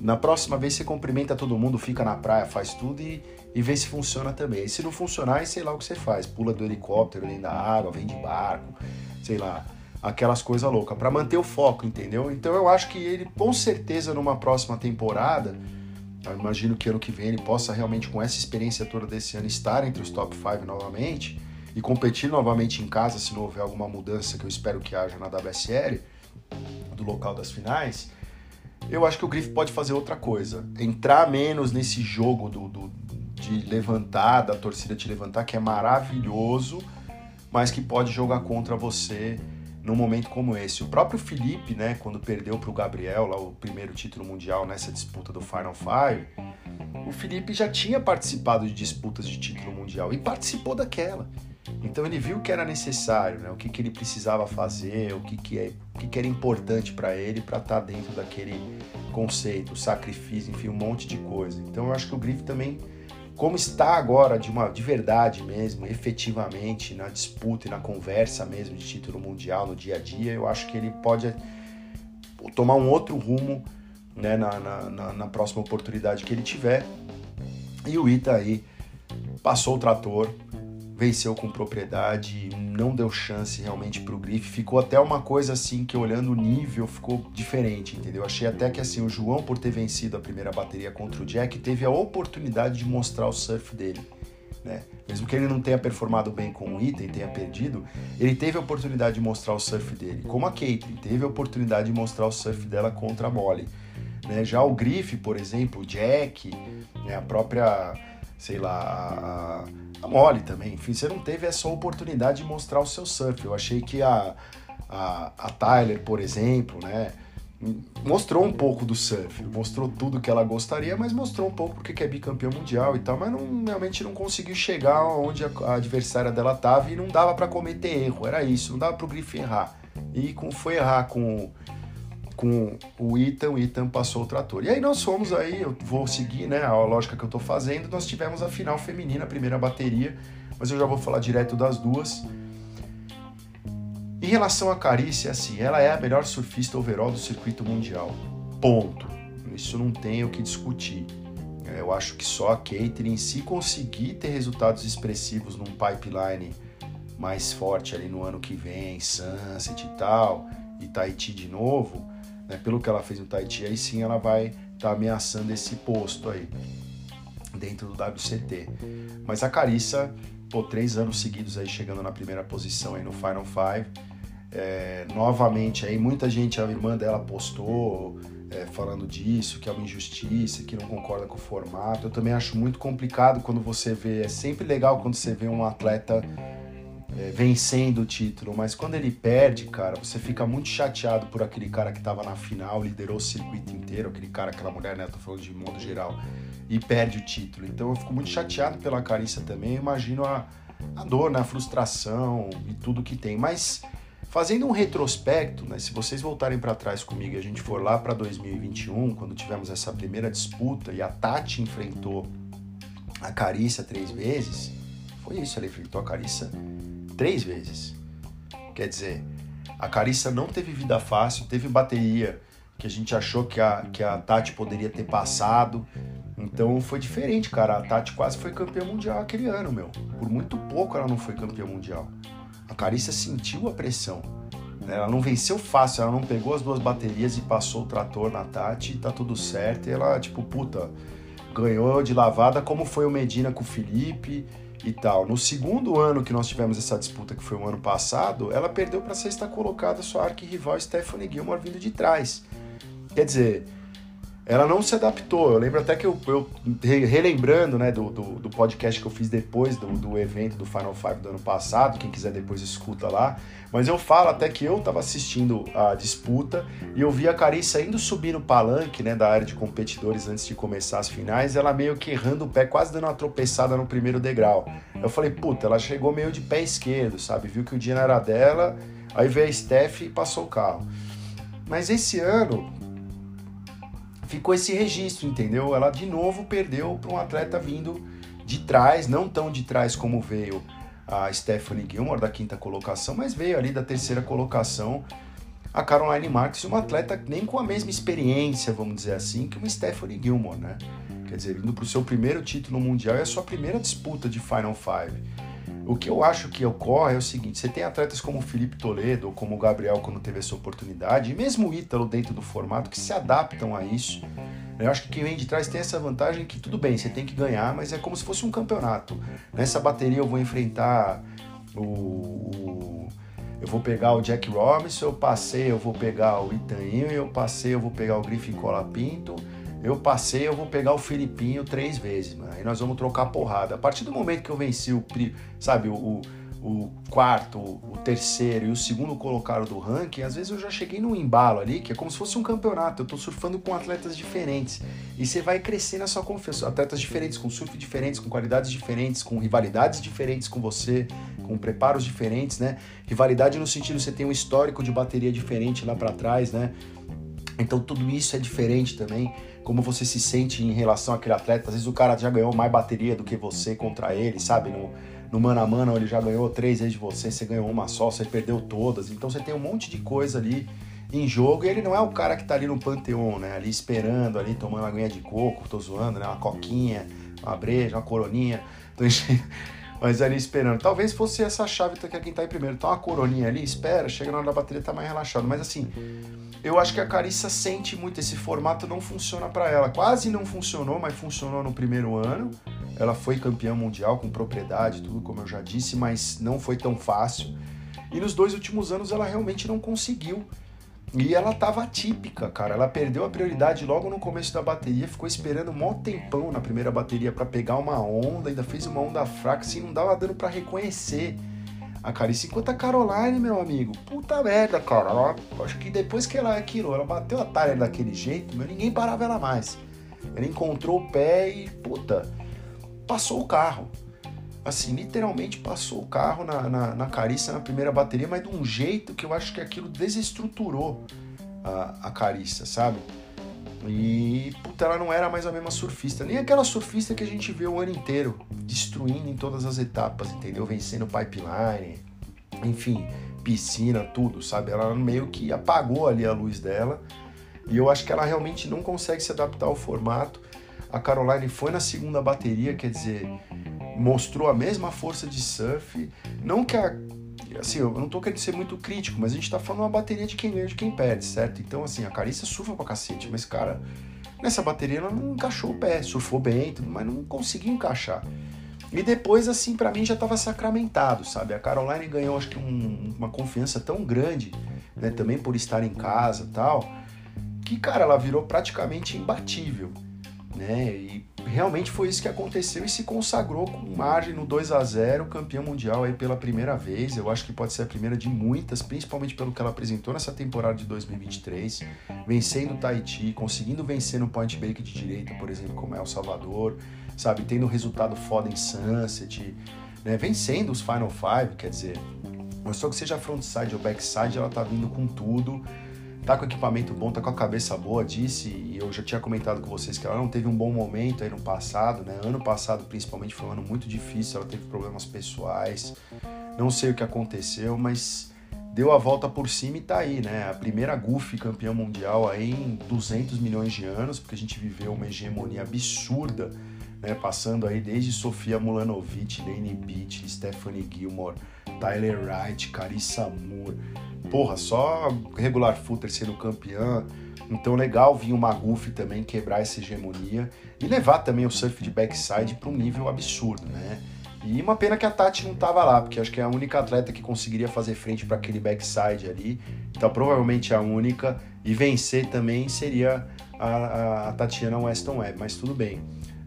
na próxima vez você cumprimenta todo mundo, fica na praia, faz tudo e, e vê se funciona também. E se não funcionar, aí sei lá o que você faz. Pula do helicóptero dentro da água, vem de barco, sei lá aquelas coisas loucas, para manter o foco, entendeu? Então eu acho que ele, com certeza, numa próxima temporada, eu imagino que ano que vem ele possa realmente, com essa experiência toda desse ano, estar entre os top 5 novamente e competir novamente em casa se não houver alguma mudança que eu espero que haja na WSL, do local das finais. Eu acho que o Griff pode fazer outra coisa, entrar menos nesse jogo do, do de levantar, da torcida te levantar, que é maravilhoso, mas que pode jogar contra você num momento como esse. O próprio Felipe, né, quando perdeu para o Gabriel lá o primeiro título mundial nessa disputa do Final Five, o Felipe já tinha participado de disputas de título mundial e participou daquela. Então ele viu que era necessário, né, o que, que ele precisava fazer, o que, que, é, o que, que era importante para ele para estar tá dentro daquele conceito, sacrifício, enfim, um monte de coisa. Então eu acho que o Griff também como está agora de uma de verdade mesmo, efetivamente na disputa e na conversa mesmo de título mundial no dia a dia, eu acho que ele pode tomar um outro rumo né, na, na, na próxima oportunidade que ele tiver. E o Ita aí passou o trator, venceu com propriedade, não deu chance realmente para o Grife. Ficou até uma coisa assim que olhando o nível ficou diferente, entendeu? Achei até que assim o João por ter vencido a primeira bateria contra o Jack teve a oportunidade de mostrar o surf dele, né? Mesmo que ele não tenha performado bem com o item, tenha perdido, ele teve a oportunidade de mostrar o surf dele. Como a Caitlyn teve a oportunidade de mostrar o surf dela contra a Molly. Né? Já o Griff, por exemplo, o Jack, né? a própria, sei lá, a, a Molly também. Enfim, você não teve essa oportunidade de mostrar o seu surf. Eu achei que a, a, a Tyler, por exemplo, né? mostrou um pouco do surf, mostrou tudo que ela gostaria, mas mostrou um pouco porque é bicampeã mundial e tal, mas não, realmente não conseguiu chegar onde a, a adversária dela estava e não dava para cometer erro, era isso, não dava para o Griff errar. E como foi errar com, com o Ethan, o Ethan passou o trator. E aí nós fomos aí, eu vou seguir né, a lógica que eu estou fazendo, nós tivemos a final feminina, a primeira bateria, mas eu já vou falar direto das duas. Em relação à Carícia, assim, ela é a melhor surfista overall do circuito mundial. Ponto. Isso não tem o que discutir. É, eu acho que só a Caitlyn, se conseguir ter resultados expressivos num pipeline mais forte ali no ano que vem, Sunset e tal, e Tahiti de novo, né, pelo que ela fez no Tahiti, aí sim ela vai estar tá ameaçando esse posto aí, dentro do WCT. Mas a Carissa, pô, três anos seguidos aí chegando na primeira posição aí no Final Five, é, novamente aí muita gente, a irmã dela postou é, falando disso, que é uma injustiça, que não concorda com o formato. Eu também acho muito complicado quando você vê, é sempre legal quando você vê um atleta é, vencendo o título, mas quando ele perde, cara, você fica muito chateado por aquele cara que estava na final, liderou o circuito inteiro, aquele cara, aquela mulher, né? Eu tô falando de modo geral, e perde o título. Então eu fico muito chateado pela Carissa também, imagino a, a dor, né? a frustração e tudo que tem. Mas Fazendo um retrospecto, né, se vocês voltarem para trás comigo e a gente for lá para 2021, quando tivemos essa primeira disputa e a Tati enfrentou a Carissa três vezes, foi isso, ela enfrentou a Carissa três vezes. Quer dizer, a Carissa não teve vida fácil, teve bateria que a gente achou que a, que a Tati poderia ter passado. Então foi diferente, cara. A Tati quase foi campeã mundial aquele ano, meu. Por muito pouco ela não foi campeã mundial. A Carissa sentiu a pressão. Né? Ela não venceu fácil, ela não pegou as duas baterias e passou o trator na Tati e tá tudo certo. E ela, tipo, puta, ganhou de lavada, como foi o Medina com o Felipe e tal. No segundo ano que nós tivemos essa disputa, que foi o ano passado, ela perdeu para sexta colocada sua arquirrival Stephanie Gilmore vindo de trás. Quer dizer, ela não se adaptou. Eu lembro até que eu, eu relembrando né, do, do, do, podcast que eu fiz depois do, do evento do Final Five do ano passado, quem quiser depois escuta lá. Mas eu falo até que eu estava assistindo a disputa e eu vi a Carissa indo subir no palanque né, da área de competidores antes de começar as finais, ela meio que errando o pé, quase dando uma tropeçada no primeiro degrau. Eu falei, puta, ela chegou meio de pé esquerdo, sabe? Viu que o dia não era dela, aí veio a Steph e passou o carro. Mas esse ano, ficou esse registro, entendeu? Ela de novo perdeu para um atleta vindo de trás, não tão de trás como veio a Stephanie Gilmore da quinta colocação, mas veio ali da terceira colocação a Caroline Marks, uma atleta nem com a mesma experiência, vamos dizer assim, que uma Stephanie Gilmore, né? Quer dizer, indo para o seu primeiro título mundial e a sua primeira disputa de Final Five. O que eu acho que ocorre é o seguinte: você tem atletas como o Felipe Toledo ou como o Gabriel quando teve essa oportunidade, e mesmo o Ítalo dentro do formato, que se adaptam a isso. Eu acho que quem vem de trás tem essa vantagem que tudo bem, você tem que ganhar, mas é como se fosse um campeonato. Nessa bateria eu vou enfrentar o, o eu vou pegar o Jack Robinson, eu passei, eu vou pegar o Itainho, eu passei, eu vou pegar o Griffin Colapinto, eu passei, eu vou pegar o Filipinho três vezes, mano. Aí nós vamos trocar porrada. A partir do momento que eu venci o, sabe, o, o quarto, o terceiro e o segundo colocado do ranking, às vezes eu já cheguei num embalo ali, que é como se fosse um campeonato. Eu tô surfando com atletas diferentes. E você vai crescer na sua confiança. Atletas diferentes, com surf diferentes, com qualidades diferentes, com rivalidades diferentes com você, com preparos diferentes, né? Rivalidade no sentido você tem um histórico de bateria diferente lá para trás, né? Então tudo isso é diferente também como você se sente em relação àquele atleta. Às vezes o cara já ganhou mais bateria do que você contra ele, sabe? No, no mano a mano, ele já ganhou três vezes de você, você ganhou uma só, você perdeu todas. Então você tem um monte de coisa ali em jogo e ele não é o cara que tá ali no panteão, né? Ali esperando, ali tomando uma aguinha de coco, tô zoando, né? Uma coquinha, uma breja, uma coroninha. Então, mas ali esperando. Talvez fosse essa chave que é quem tá em primeiro. Então uma coroninha ali, espera, chega na hora da bateria, tá mais relaxado. Mas assim, eu acho que a Carissa sente muito esse formato não funciona para ela. Quase não funcionou, mas funcionou no primeiro ano. ela foi campeã mundial com propriedade, tudo como eu já disse, mas não foi tão fácil. E nos dois últimos anos ela realmente não conseguiu. E ela tava atípica, cara. Ela perdeu a prioridade logo no começo da bateria, ficou esperando um tempão na primeira bateria para pegar uma onda, ainda fez uma onda fraca, assim, não dava dando para reconhecer a Carice. Enquanto a Caroline, meu amigo, puta merda, cara. Ela, acho que depois que ela aquilo, ela bateu a talha daquele jeito, meu, ninguém parava ela mais. Ela encontrou o pé e, puta, passou o carro. Assim, literalmente passou o carro na, na, na Carícia na primeira bateria, mas de um jeito que eu acho que aquilo desestruturou a, a Carícia, sabe? E, puta, ela não era mais a mesma surfista, nem aquela surfista que a gente vê o ano inteiro, destruindo em todas as etapas, entendeu? Vencendo pipeline, enfim, piscina, tudo, sabe? Ela meio que apagou ali a luz dela e eu acho que ela realmente não consegue se adaptar ao formato. A Caroline foi na segunda bateria, quer dizer, mostrou a mesma força de surf. Não que a. Assim, eu não tô querendo ser muito crítico, mas a gente tá falando uma bateria de quem ganha de quem perde, certo? Então, assim, a Carícia surfa pra cacete, mas, cara, nessa bateria ela não encaixou o pé, surfou bem, mas não conseguiu encaixar. E depois, assim, para mim já estava sacramentado, sabe? A Caroline ganhou, acho que, um, uma confiança tão grande, né? Também por estar em casa tal que, cara, ela virou praticamente imbatível, né? E realmente foi isso que aconteceu e se consagrou com margem no 2 a 0 campeão mundial aí pela primeira vez. Eu acho que pode ser a primeira de muitas, principalmente pelo que ela apresentou nessa temporada de 2023, vencendo o Tahiti, conseguindo vencer no point break de direita, por exemplo, como é o Salvador, sabe, tendo resultado foda em Sunset, né? vencendo os Final Five, quer dizer, mostrou que seja frontside ou backside, ela tá vindo com tudo tá com equipamento bom, tá com a cabeça boa, disse, e eu já tinha comentado com vocês que ela não teve um bom momento aí no passado, né? Ano passado, principalmente, foi um ano muito difícil, ela teve problemas pessoais, não sei o que aconteceu, mas deu a volta por cima e tá aí, né? A primeira Goofy campeã mundial aí em 200 milhões de anos, porque a gente viveu uma hegemonia absurda, né? Passando aí desde Sofia Mulanovic, Lane Beach, Stephanie Gilmore, Tyler Wright, Carissa Moore, porra, só regular footer sendo campeã. Então legal vir o Maguf também quebrar essa hegemonia e levar também o surf de backside para um nível absurdo, né? E uma pena que a Tati não tava lá, porque acho que é a única atleta que conseguiria fazer frente para aquele backside ali. Então provavelmente a única e vencer também seria a, a, a Tatiana Weston Webb, mas tudo bem.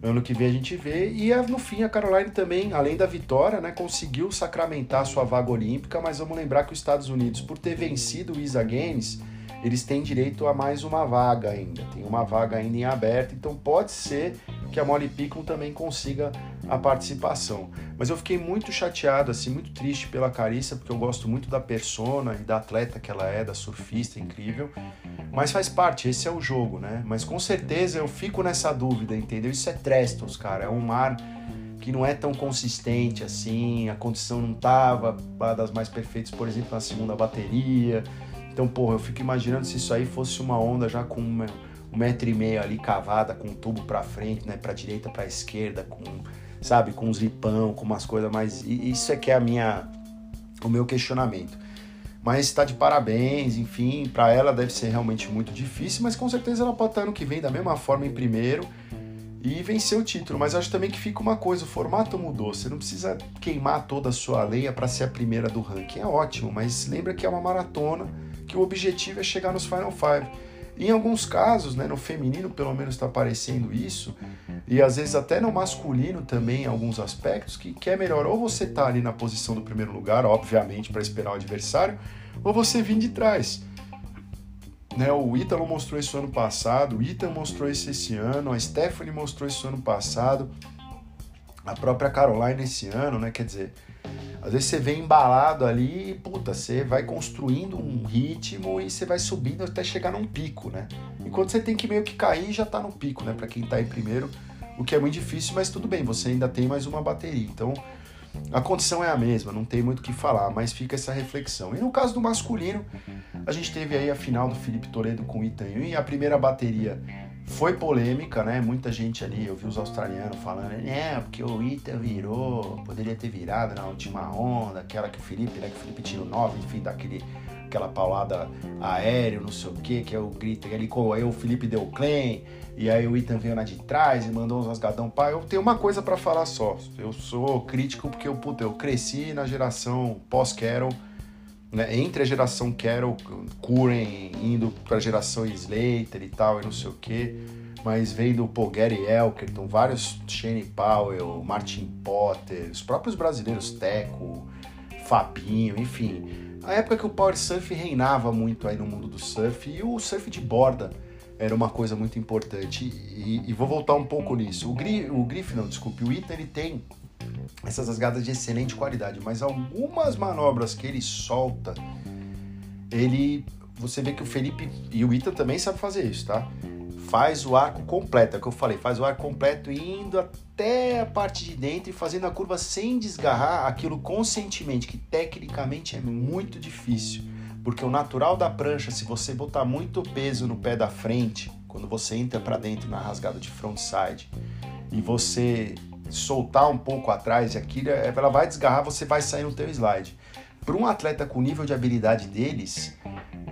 Ano que vem a gente vê. E no fim a Caroline também, além da vitória, né, conseguiu sacramentar sua vaga olímpica, mas vamos lembrar que os Estados Unidos, por ter vencido o ISA Games, eles têm direito a mais uma vaga ainda. Tem uma vaga ainda em aberto, então pode ser que a Molly Picon também consiga a participação. Mas eu fiquei muito chateado, assim, muito triste pela Carissa, porque eu gosto muito da persona e da atleta que ela é, da surfista incrível. Mas faz parte, esse é o jogo, né? Mas com certeza eu fico nessa dúvida, entendeu? Isso é Trestles, cara, é um mar que não é tão consistente assim, a condição não tava das mais perfeitas, por exemplo, na segunda bateria. Então, porra, eu fico imaginando se isso aí fosse uma onda já com uma um metro e meio ali cavada com um tubo para frente, né, para direita, para esquerda, com sabe, com um zipão, com umas coisas mais isso é que é a minha o meu questionamento. Mas está de parabéns, enfim, para ela deve ser realmente muito difícil, mas com certeza ela pode estar ano que vem da mesma forma em primeiro e vencer o título. Mas acho também que fica uma coisa: o formato mudou. Você não precisa queimar toda a sua lenha para ser a primeira do ranking. É ótimo, mas lembra que é uma maratona, que o objetivo é chegar nos Final Five. Em alguns casos, né, no feminino pelo menos está aparecendo isso, e às vezes até no masculino também em alguns aspectos, que, que é melhor ou você tá ali na posição do primeiro lugar, obviamente, para esperar o adversário, ou você vir de trás. Né, o Ítalo mostrou isso ano passado, o Ethan mostrou isso esse ano, a Stephanie mostrou isso ano passado, a própria Caroline esse ano, né? Quer dizer, às vezes você vem embalado ali e, puta, você vai construindo um ritmo e você vai subindo até chegar num pico, né? Enquanto você tem que meio que cair já tá no pico, né? Para quem tá aí primeiro, o que é muito difícil, mas tudo bem, você ainda tem mais uma bateria. Então, a condição é a mesma, não tem muito o que falar, mas fica essa reflexão. E no caso do masculino, a gente teve aí a final do Felipe Toledo com o e a primeira bateria foi polêmica, né? Muita gente ali, eu vi os australianos falando, é, porque o Ita virou, poderia ter virado na última onda, aquela que o Felipe, né? Que o Felipe tirou 9, enfim, daquele aquela paulada aéreo, não sei o que, que é o grito ali, aí o Felipe deu o claim, e aí o Ethan veio na de trás e mandou uns rasgadão. Pá, eu tenho uma coisa para falar só. Eu sou crítico porque eu, puta, eu cresci na geração pós-Carol, né, entre a geração Carol, Curren, indo pra geração Slater e tal, e não sei o que. Mas vendo o Gary Elkerton, vários Shane Powell, Martin Potter, os próprios brasileiros, Teco, Fabinho, enfim. A época que o Power Surf reinava muito aí no mundo do surf e o surf de borda era uma coisa muito importante. E, e vou voltar um pouco nisso. O, Gri, o Griff, não, desculpe, o Ita ele tem essas rasgadas de excelente qualidade, mas algumas manobras que ele solta, ele. Você vê que o Felipe e o Ita também sabe fazer isso, tá? Faz o arco completo, é o que eu falei, faz o arco completo indo até a parte de dentro e fazendo a curva sem desgarrar aquilo conscientemente, que tecnicamente é muito difícil. Porque o natural da prancha, se você botar muito peso no pé da frente, quando você entra para dentro na rasgada de frontside, e você soltar um pouco atrás, e aquilo, ela vai desgarrar, você vai sair no teu slide. Para um atleta com o nível de habilidade deles,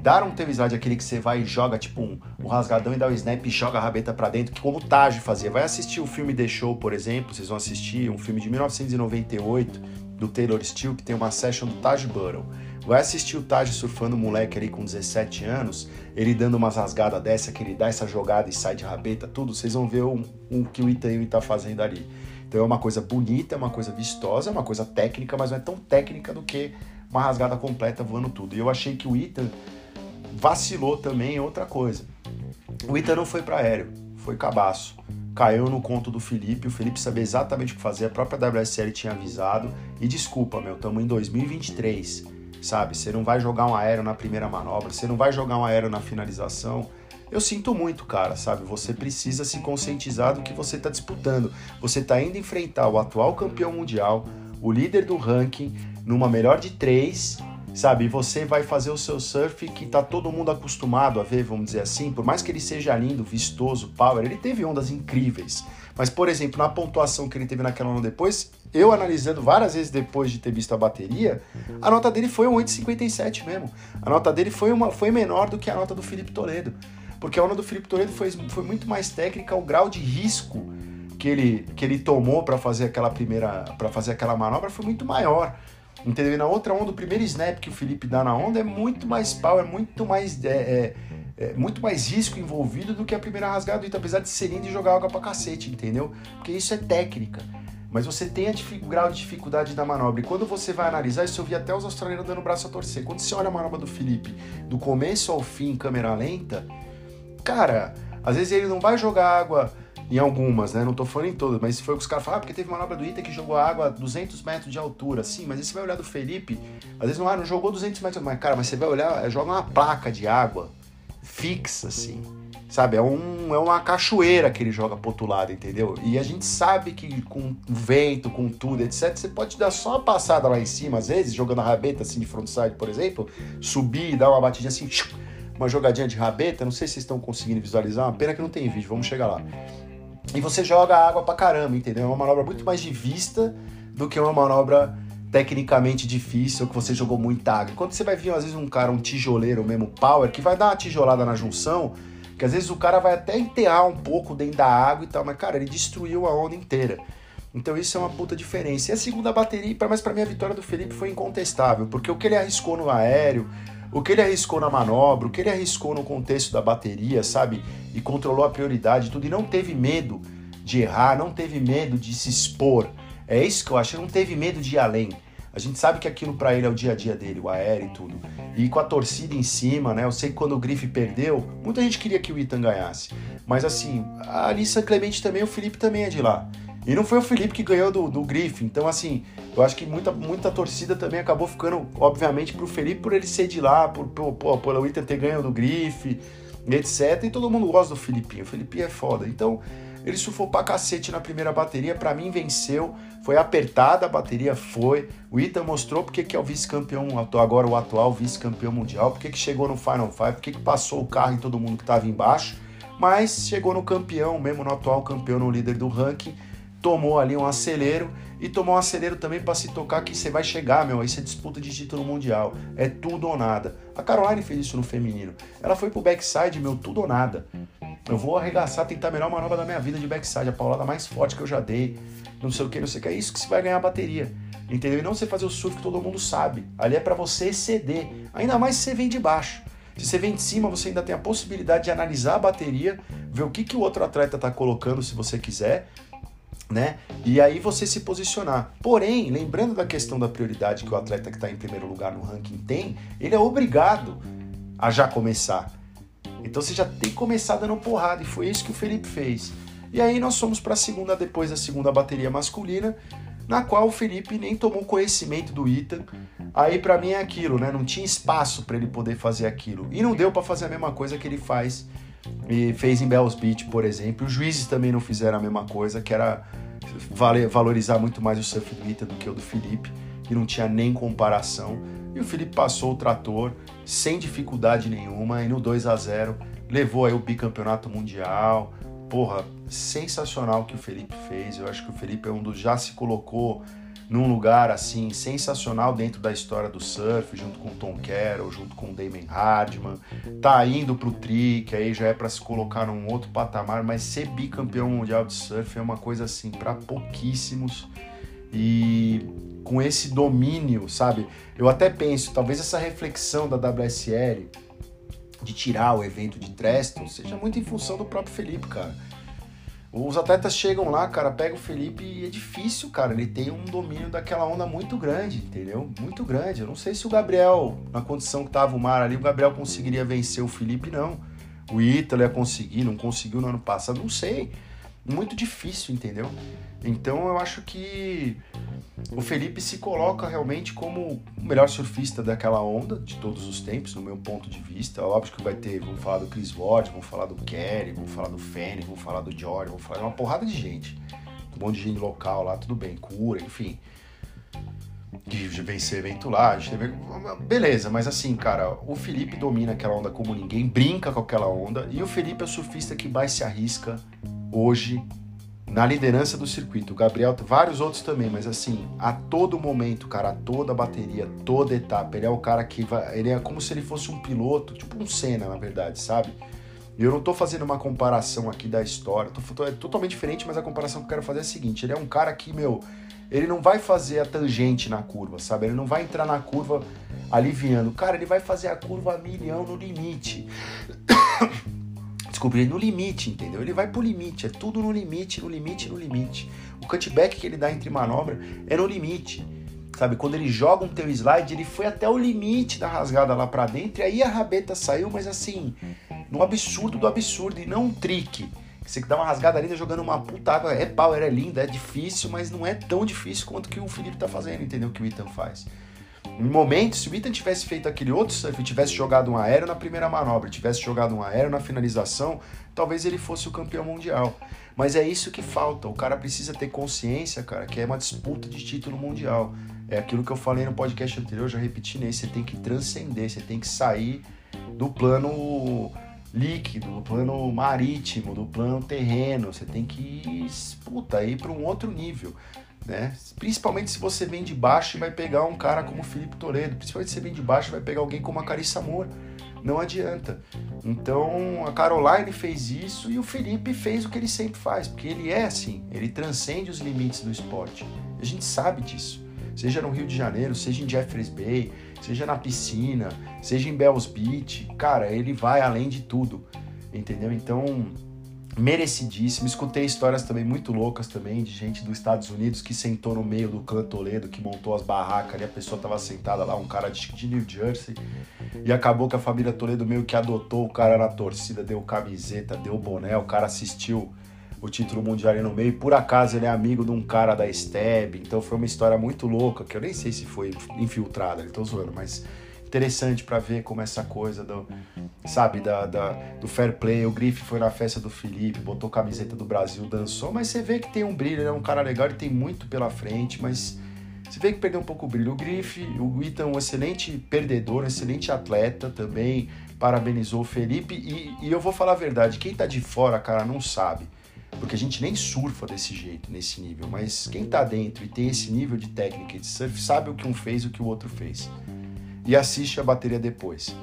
dar um teu slide aquele que você vai e joga tipo um, um rasgadão e dá o um snap e joga a rabeta para dentro, como o Taj fazia. Vai assistir o filme The Show, por exemplo, vocês vão assistir um filme de 1998 do Taylor Steele que tem uma session do Taj Burrow. Vai assistir o Taj surfando moleque ali com 17 anos, ele dando umas rasgadas dessa, que ele dá essa jogada e sai de rabeta, tudo, vocês vão ver o um, que o Itaí tá fazendo ali. Então é uma coisa bonita, é uma coisa vistosa, é uma coisa técnica, mas não é tão técnica do que uma rasgada completa voando tudo. E eu achei que o Ita vacilou também em outra coisa. O Ita não foi para aéreo, foi cabaço. Caiu no conto do Felipe, o Felipe sabia exatamente o que fazer, a própria WSL tinha avisado. E desculpa, meu, estamos em 2023 sabe? Você não vai jogar um aéreo na primeira manobra, você não vai jogar um aéreo na finalização. Eu sinto muito, cara, sabe? Você precisa se conscientizar do que você está disputando. Você está indo enfrentar o atual campeão mundial, o líder do ranking, numa melhor de três, sabe? E você vai fazer o seu surf que tá todo mundo acostumado a ver, vamos dizer assim. Por mais que ele seja lindo, vistoso, power, ele teve ondas incríveis. Mas, por exemplo, na pontuação que ele teve naquela onda depois, eu analisando várias vezes depois de ter visto a bateria, a nota dele foi um 8,57 mesmo. A nota dele foi, uma, foi menor do que a nota do Felipe Toledo. Porque a onda do Felipe Toledo foi, foi muito mais técnica, o grau de risco que ele, que ele tomou para fazer aquela primeira para fazer aquela manobra foi muito maior. Entendeu? E na outra onda, o primeiro snap que o Felipe dá na onda é muito mais power, muito mais é, é, é, muito mais risco envolvido do que a primeira rasgada do Ita, apesar de ser lindo e jogar água pra cacete, entendeu? Porque isso é técnica mas você tem o grau de dificuldade da manobra. E quando você vai analisar, isso eu vi até os australianos dando o braço a torcer. Quando você olha a manobra do Felipe, do começo ao fim, em câmera lenta, cara, às vezes ele não vai jogar água em algumas, né? Não tô falando em todas, mas foi o que os caras falaram, ah, porque teve manobra do Ita que jogou água a 200 metros de altura. Sim, mas aí você vai olhar do Felipe, às vezes não, ah, não jogou 200 metros, mas cara, mas você vai olhar, joga uma placa de água fixa, assim Sabe, é, um, é uma cachoeira que ele joga pro outro lado, entendeu? E a gente sabe que com vento, com tudo, etc., você pode dar só uma passada lá em cima, às vezes, jogando a rabeta assim de frontside, por exemplo, subir e dar uma batidinha assim, uma jogadinha de rabeta, não sei se vocês estão conseguindo visualizar, uma pena que não tem vídeo, vamos chegar lá. E você joga água pra caramba, entendeu? É uma manobra muito mais de vista do que uma manobra tecnicamente difícil, que você jogou muita água. Quando você vai vir, às vezes, um cara, um tijoleiro mesmo, power, que vai dar uma tijolada na junção que às vezes o cara vai até enterrar um pouco dentro da água e tal, mas cara, ele destruiu a onda inteira. Então isso é uma puta diferença. E a segunda bateria, mas para mim a vitória do Felipe foi incontestável, porque o que ele arriscou no aéreo, o que ele arriscou na manobra, o que ele arriscou no contexto da bateria, sabe? E controlou a prioridade tudo e não teve medo de errar, não teve medo de se expor. É isso que eu acho, ele não teve medo de ir além. A gente sabe que aquilo para ele é o dia a dia dele, o aéreo e tudo. E com a torcida em cima, né? Eu sei que quando o Grife perdeu, muita gente queria que o Ethan ganhasse. Mas assim, a Alissa Clemente também, o Felipe também é de lá. E não foi o Felipe que ganhou do, do. Então, assim, eu acho que muita, muita torcida também acabou ficando, obviamente, pro Felipe por ele ser de lá, por, por, por, Ethan ter ganho do Grife, etc. E todo mundo gosta do Felipinho. O Felipinho é foda. Então, ele surfou pra cacete na primeira bateria, para mim venceu, foi apertada a bateria, foi. O Ita mostrou porque que é o vice-campeão, agora o atual vice-campeão mundial, porque que chegou no Final Five, porque que passou o carro em todo mundo que tava embaixo, mas chegou no campeão, mesmo no atual campeão, no líder do ranking, tomou ali um acelero e tomou um acelero também para se tocar que você vai chegar, meu, aí você disputa de título mundial. É tudo ou nada. A Caroline fez isso no feminino. Ela foi pro backside, meu, tudo ou nada. Eu vou arregaçar, tentar a melhor manobra da minha vida de backside, a paulada mais forte que eu já dei. Não sei o que, não sei o que. É isso que você vai ganhar a bateria. Entendeu? E não você fazer o surf que todo mundo sabe. Ali é para você exceder. Ainda mais se você vem de baixo. Se você vem de cima, você ainda tem a possibilidade de analisar a bateria, ver o que, que o outro atleta está colocando, se você quiser, né? E aí você se posicionar. Porém, lembrando da questão da prioridade que o atleta que está em primeiro lugar no ranking tem, ele é obrigado a já começar. Então você já tem que começar dando porrada, e foi isso que o Felipe fez. E aí nós fomos para a segunda, depois da segunda bateria masculina, na qual o Felipe nem tomou conhecimento do Ethan. Aí para mim é aquilo, né? Não tinha espaço para ele poder fazer aquilo. E não deu para fazer a mesma coisa que ele faz e fez em Bells Beach, por exemplo. Os juízes também não fizeram a mesma coisa, que era valorizar muito mais o surf do Ethan do que o do Felipe, que não tinha nem comparação. E o Felipe passou o trator sem dificuldade nenhuma e no 2 a 0 levou aí o bicampeonato mundial. Porra, sensacional o que o Felipe fez. Eu acho que o Felipe é um dos já se colocou num lugar assim sensacional dentro da história do surf, junto com Tom Carroll, junto com Damon Hardman. Tá indo pro tri, que aí já é para se colocar num outro patamar, mas ser bicampeão mundial de surf é uma coisa assim para pouquíssimos. E com esse domínio, sabe? Eu até penso, talvez essa reflexão da WSL de tirar o evento de Treston seja muito em função do próprio Felipe, cara os atletas chegam lá, cara, pega o Felipe e é difícil, cara. Ele tem um domínio daquela onda muito grande, entendeu? Muito grande. Eu não sei se o Gabriel, na condição que tava o mar ali, o Gabriel conseguiria vencer o Felipe, não. O Ítalo ia conseguir, não conseguiu no ano passado, não sei muito difícil, entendeu? Então eu acho que o Felipe se coloca realmente como o melhor surfista daquela onda de todos os tempos, no meu ponto de vista. Óbvio que vai ter, vamos falar do Chris Ward, vamos falar do Kerry, vamos falar do Fanny, vamos falar do Jordan, vamos falar de uma porrada de gente. Um monte de gente local lá, tudo bem, cura, enfim. De vencer evento lá, a gente teve... Beleza, mas assim, cara, o Felipe domina aquela onda como ninguém, brinca com aquela onda, e o Felipe é o surfista que mais se arrisca hoje na liderança do circuito. O Gabriel, vários outros também, mas assim, a todo momento, cara, a toda bateria, toda etapa, ele é o cara que vai. Ele é como se ele fosse um piloto, tipo um Senna, na verdade, sabe? E eu não tô fazendo uma comparação aqui da história, tô, é totalmente diferente, mas a comparação que eu quero fazer é a seguinte: ele é um cara que, meu, ele não vai fazer a tangente na curva, sabe? Ele não vai entrar na curva aliviando. Cara, ele vai fazer a curva a milhão no limite. descobrir no limite, entendeu? Ele vai pro limite, é tudo no limite, no limite, no limite. O cutback que ele dá entre manobra é no limite. Sabe, quando ele joga um teu slide, ele foi até o limite da rasgada lá para dentro, e aí a rabeta saiu, mas assim, no absurdo do absurdo, e não um trick. Você dá uma rasgada linda jogando uma puta água, é power, é linda, é difícil, mas não é tão difícil quanto que o Felipe tá fazendo, entendeu? Que o Ethan faz. Em momentos, se o Ethan tivesse feito aquele outro surf, tivesse jogado um aéreo na primeira manobra, tivesse jogado um aéreo na finalização, talvez ele fosse o campeão mundial. Mas é isso que falta. O cara precisa ter consciência, cara, que é uma disputa de título mundial. É aquilo que eu falei no podcast anterior, já repeti nesse. Você tem que transcender, você tem que sair do plano líquido, do plano marítimo, do plano terreno. Você tem que puta, ir para um outro nível. Né? Principalmente se você vem de baixo e vai pegar um cara como Felipe Toledo, principalmente se você vem de baixo e vai pegar alguém como a Carissa Amor. Não adianta. Então a Caroline fez isso e o Felipe fez o que ele sempre faz, porque ele é assim, ele transcende os limites do esporte. A gente sabe disso. Seja no Rio de Janeiro, seja em Jeffreys Bay, seja na piscina, seja em Bells Beach, cara, ele vai além de tudo. Entendeu? Então, merecidíssimo. Escutei histórias também muito loucas também de gente dos Estados Unidos que sentou no meio do clã Toledo, que montou as barracas ali, a pessoa estava sentada lá, um cara de, New Jersey, e acabou que a família Toledo meio que adotou o cara na torcida, deu camiseta, deu boné, o cara assistiu o título mundial ali no meio, e por acaso ele é amigo de um cara da Steb, então foi uma história muito louca, que eu nem sei se foi infiltrada, ele tô zoando, mas interessante para ver como essa coisa do, sabe, da, da, do fair play. O Griff foi na festa do Felipe, botou camiseta do Brasil, dançou, mas você vê que tem um brilho, ele é um cara legal, ele tem muito pela frente, mas você vê que perdeu um pouco o brilho. O Griff, o Ethan, um excelente perdedor, um excelente atleta também, parabenizou o Felipe. E, e, eu vou falar a verdade, quem tá de fora, cara, não sabe. porque a gente nem surfa desse jeito, nesse nível, mas quem tá dentro e tem esse nível de técnica de surf sabe o que um fez e o que o outro fez. E assiste a bateria depois.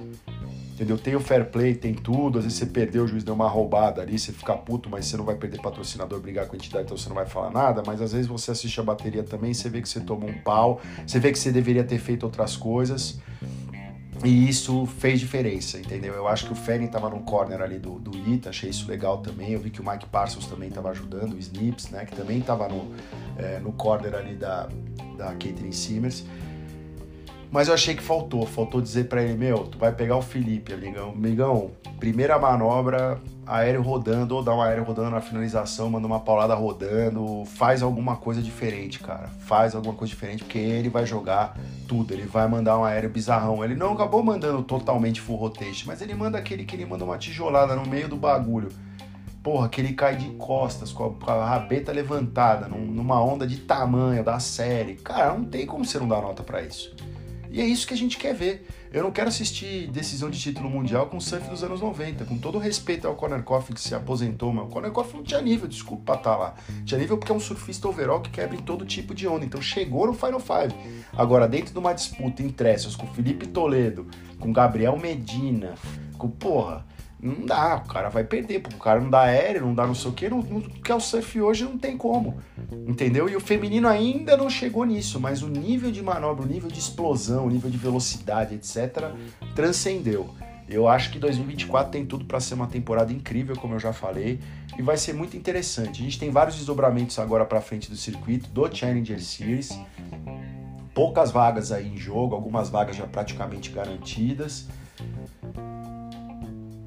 Entendeu? Tem o fair play, tem tudo. Às vezes você perdeu, o juiz deu uma roubada ali, você fica puto, mas você não vai perder patrocinador, brigar com a entidade, então você não vai falar nada. Mas às vezes você assiste a bateria também, você vê que você tomou um pau, você vê que você deveria ter feito outras coisas. E isso fez diferença, entendeu? Eu acho que o Fanning tava no corner ali do, do Ita, achei isso legal também. Eu vi que o Mike Parsons também tava ajudando, o Snips, né? Que também tava no, é, no corner ali da, da Caitlyn Simmers. Mas eu achei que faltou. Faltou dizer para ele, meu, tu vai pegar o Felipe, amigão. Amigão, primeira manobra, aéreo rodando, ou dá um aéreo rodando na finalização, manda uma paulada rodando, faz alguma coisa diferente, cara. Faz alguma coisa diferente, porque ele vai jogar tudo. Ele vai mandar um aéreo bizarrão. Ele não acabou mandando totalmente full rotation, mas ele manda aquele que ele manda uma tijolada no meio do bagulho. Porra, que ele cai de costas, com a rabeta levantada, numa onda de tamanho da série. Cara, não tem como você não dar nota para isso. E é isso que a gente quer ver. Eu não quero assistir decisão de título mundial com o surf dos anos 90, com todo respeito ao Conor Coffey que se aposentou, mas o Conor Coffey não tinha nível, desculpa estar tá lá. Tinha nível porque é um surfista overall que quebra em todo tipo de onda, então chegou no Final Five. Agora, dentro de uma disputa em Trestles com Felipe Toledo, com Gabriel Medina, com porra, não dá, o cara vai perder, porque o cara não dá aéreo, não dá não sei o que, não, que é o surf hoje não tem como, entendeu? E o feminino ainda não chegou nisso, mas o nível de manobra, o nível de explosão, o nível de velocidade, etc., transcendeu. Eu acho que 2024 tem tudo para ser uma temporada incrível, como eu já falei, e vai ser muito interessante. A gente tem vários desdobramentos agora para frente do circuito, do Challenger Series, poucas vagas aí em jogo, algumas vagas já praticamente garantidas.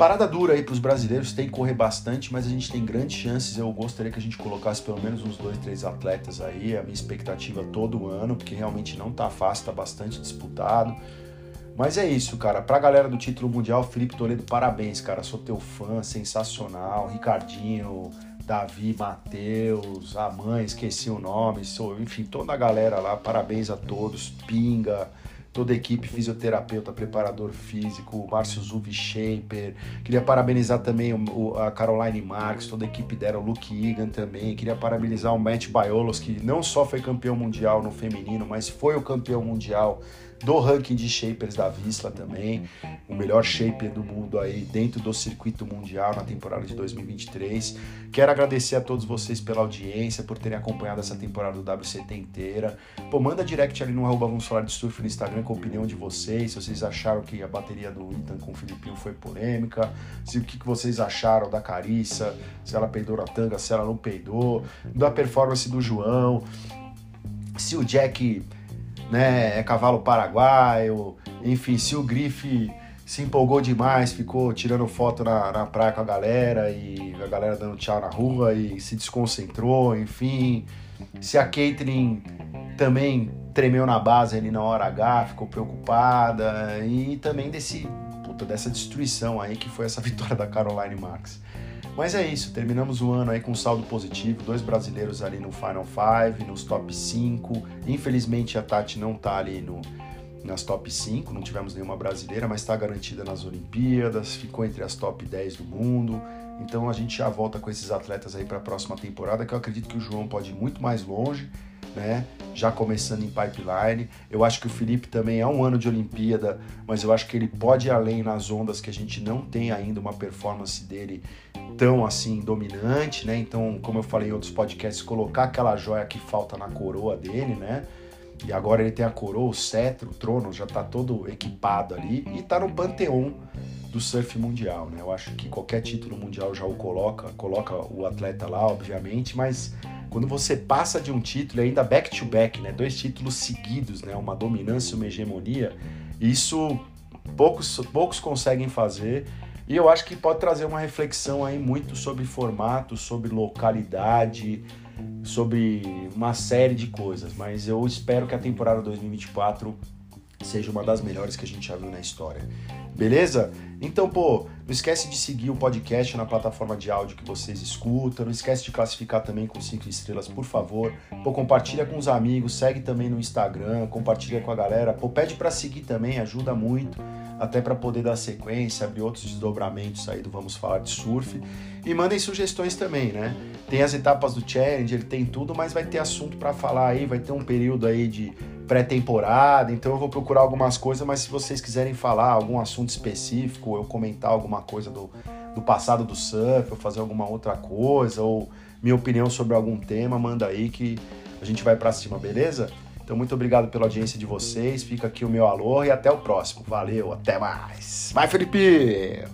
Parada dura aí para os brasileiros, tem que correr bastante, mas a gente tem grandes chances. Eu gostaria que a gente colocasse pelo menos uns dois, três atletas aí. A minha expectativa todo ano, porque realmente não tá fácil, tá bastante disputado. Mas é isso, cara. Pra galera do título mundial, Felipe Toledo, parabéns, cara. Sou teu fã, sensacional. Ricardinho, Davi, Matheus, a mãe, esqueci o nome, sou, enfim, toda a galera lá, parabéns a todos. Pinga, toda a equipe, fisioterapeuta, preparador físico, Márcio Zuvi Shaper. Queria parabenizar também o, a Caroline Marques, toda a equipe dela, o Luke Egan também. Queria parabenizar o Matt Biolos, que não só foi campeão mundial no feminino, mas foi o campeão mundial do ranking de shapers da Visla também, o melhor shaper do mundo aí dentro do circuito mundial na temporada de 2023. Quero agradecer a todos vocês pela audiência, por terem acompanhado essa temporada do WCT inteira. Pô, manda direct ali no arroba Vamos Falar de Surf no Instagram com a opinião de vocês, se vocês acharam que a bateria do Ethan com o Filipinho foi polêmica, se o que vocês acharam da Carissa, se ela peidou na tanga, se ela não peidou, da performance do João, se o Jack né, é cavalo paraguaio, enfim, se o Grife se empolgou demais, ficou tirando foto na, na praia com a galera e a galera dando tchau na rua e se desconcentrou, enfim. Se a Caitlyn também tremeu na base ali na hora H, ficou preocupada e também desse, puta, dessa destruição aí que foi essa vitória da Caroline Max. Mas é isso, terminamos o ano aí com saldo positivo, dois brasileiros ali no Final Five, nos top 5. Infelizmente a Tati não tá ali no, nas top 5, não tivemos nenhuma brasileira, mas está garantida nas Olimpíadas, ficou entre as top 10 do mundo. Então a gente já volta com esses atletas aí para a próxima temporada, que eu acredito que o João pode ir muito mais longe né? Já começando em pipeline. Eu acho que o Felipe também é um ano de Olimpíada, mas eu acho que ele pode ir além nas ondas que a gente não tem ainda uma performance dele tão assim dominante, né? Então, como eu falei em outros podcasts, colocar aquela joia que falta na coroa dele, né? E agora ele tem a coroa, o cetro, o trono, já tá todo equipado ali e tá no panteão do surf mundial, né? Eu acho que qualquer título mundial já o coloca, coloca o atleta lá, obviamente, mas quando você passa de um título, ainda back to back, né, dois títulos seguidos, né, uma dominância, uma hegemonia, isso poucos, poucos conseguem fazer. E eu acho que pode trazer uma reflexão aí muito sobre formato, sobre localidade, sobre uma série de coisas. Mas eu espero que a temporada 2024 seja uma das melhores que a gente já viu na história. Beleza? Então, pô, não esquece de seguir o podcast na plataforma de áudio que vocês escutam. Não esquece de classificar também com cinco estrelas, por favor. Pô, compartilha com os amigos, segue também no Instagram, compartilha com a galera. Pô, pede para seguir também, ajuda muito. até para poder dar sequência, abrir outros desdobramentos aí do Vamos Falar de Surf. E mandem sugestões também, né? Tem as etapas do challenge, ele tem tudo, mas vai ter assunto para falar aí, vai ter um período aí de pré-temporada, então eu vou procurar algumas coisas, mas se vocês quiserem falar algum assunto específico, eu comentar alguma coisa do, do passado do surf, ou fazer alguma outra coisa, ou minha opinião sobre algum tema, manda aí que a gente vai para cima, beleza? Então, muito obrigado pela audiência de vocês. Fica aqui o meu alô e até o próximo. Valeu, até mais. Vai, Felipe!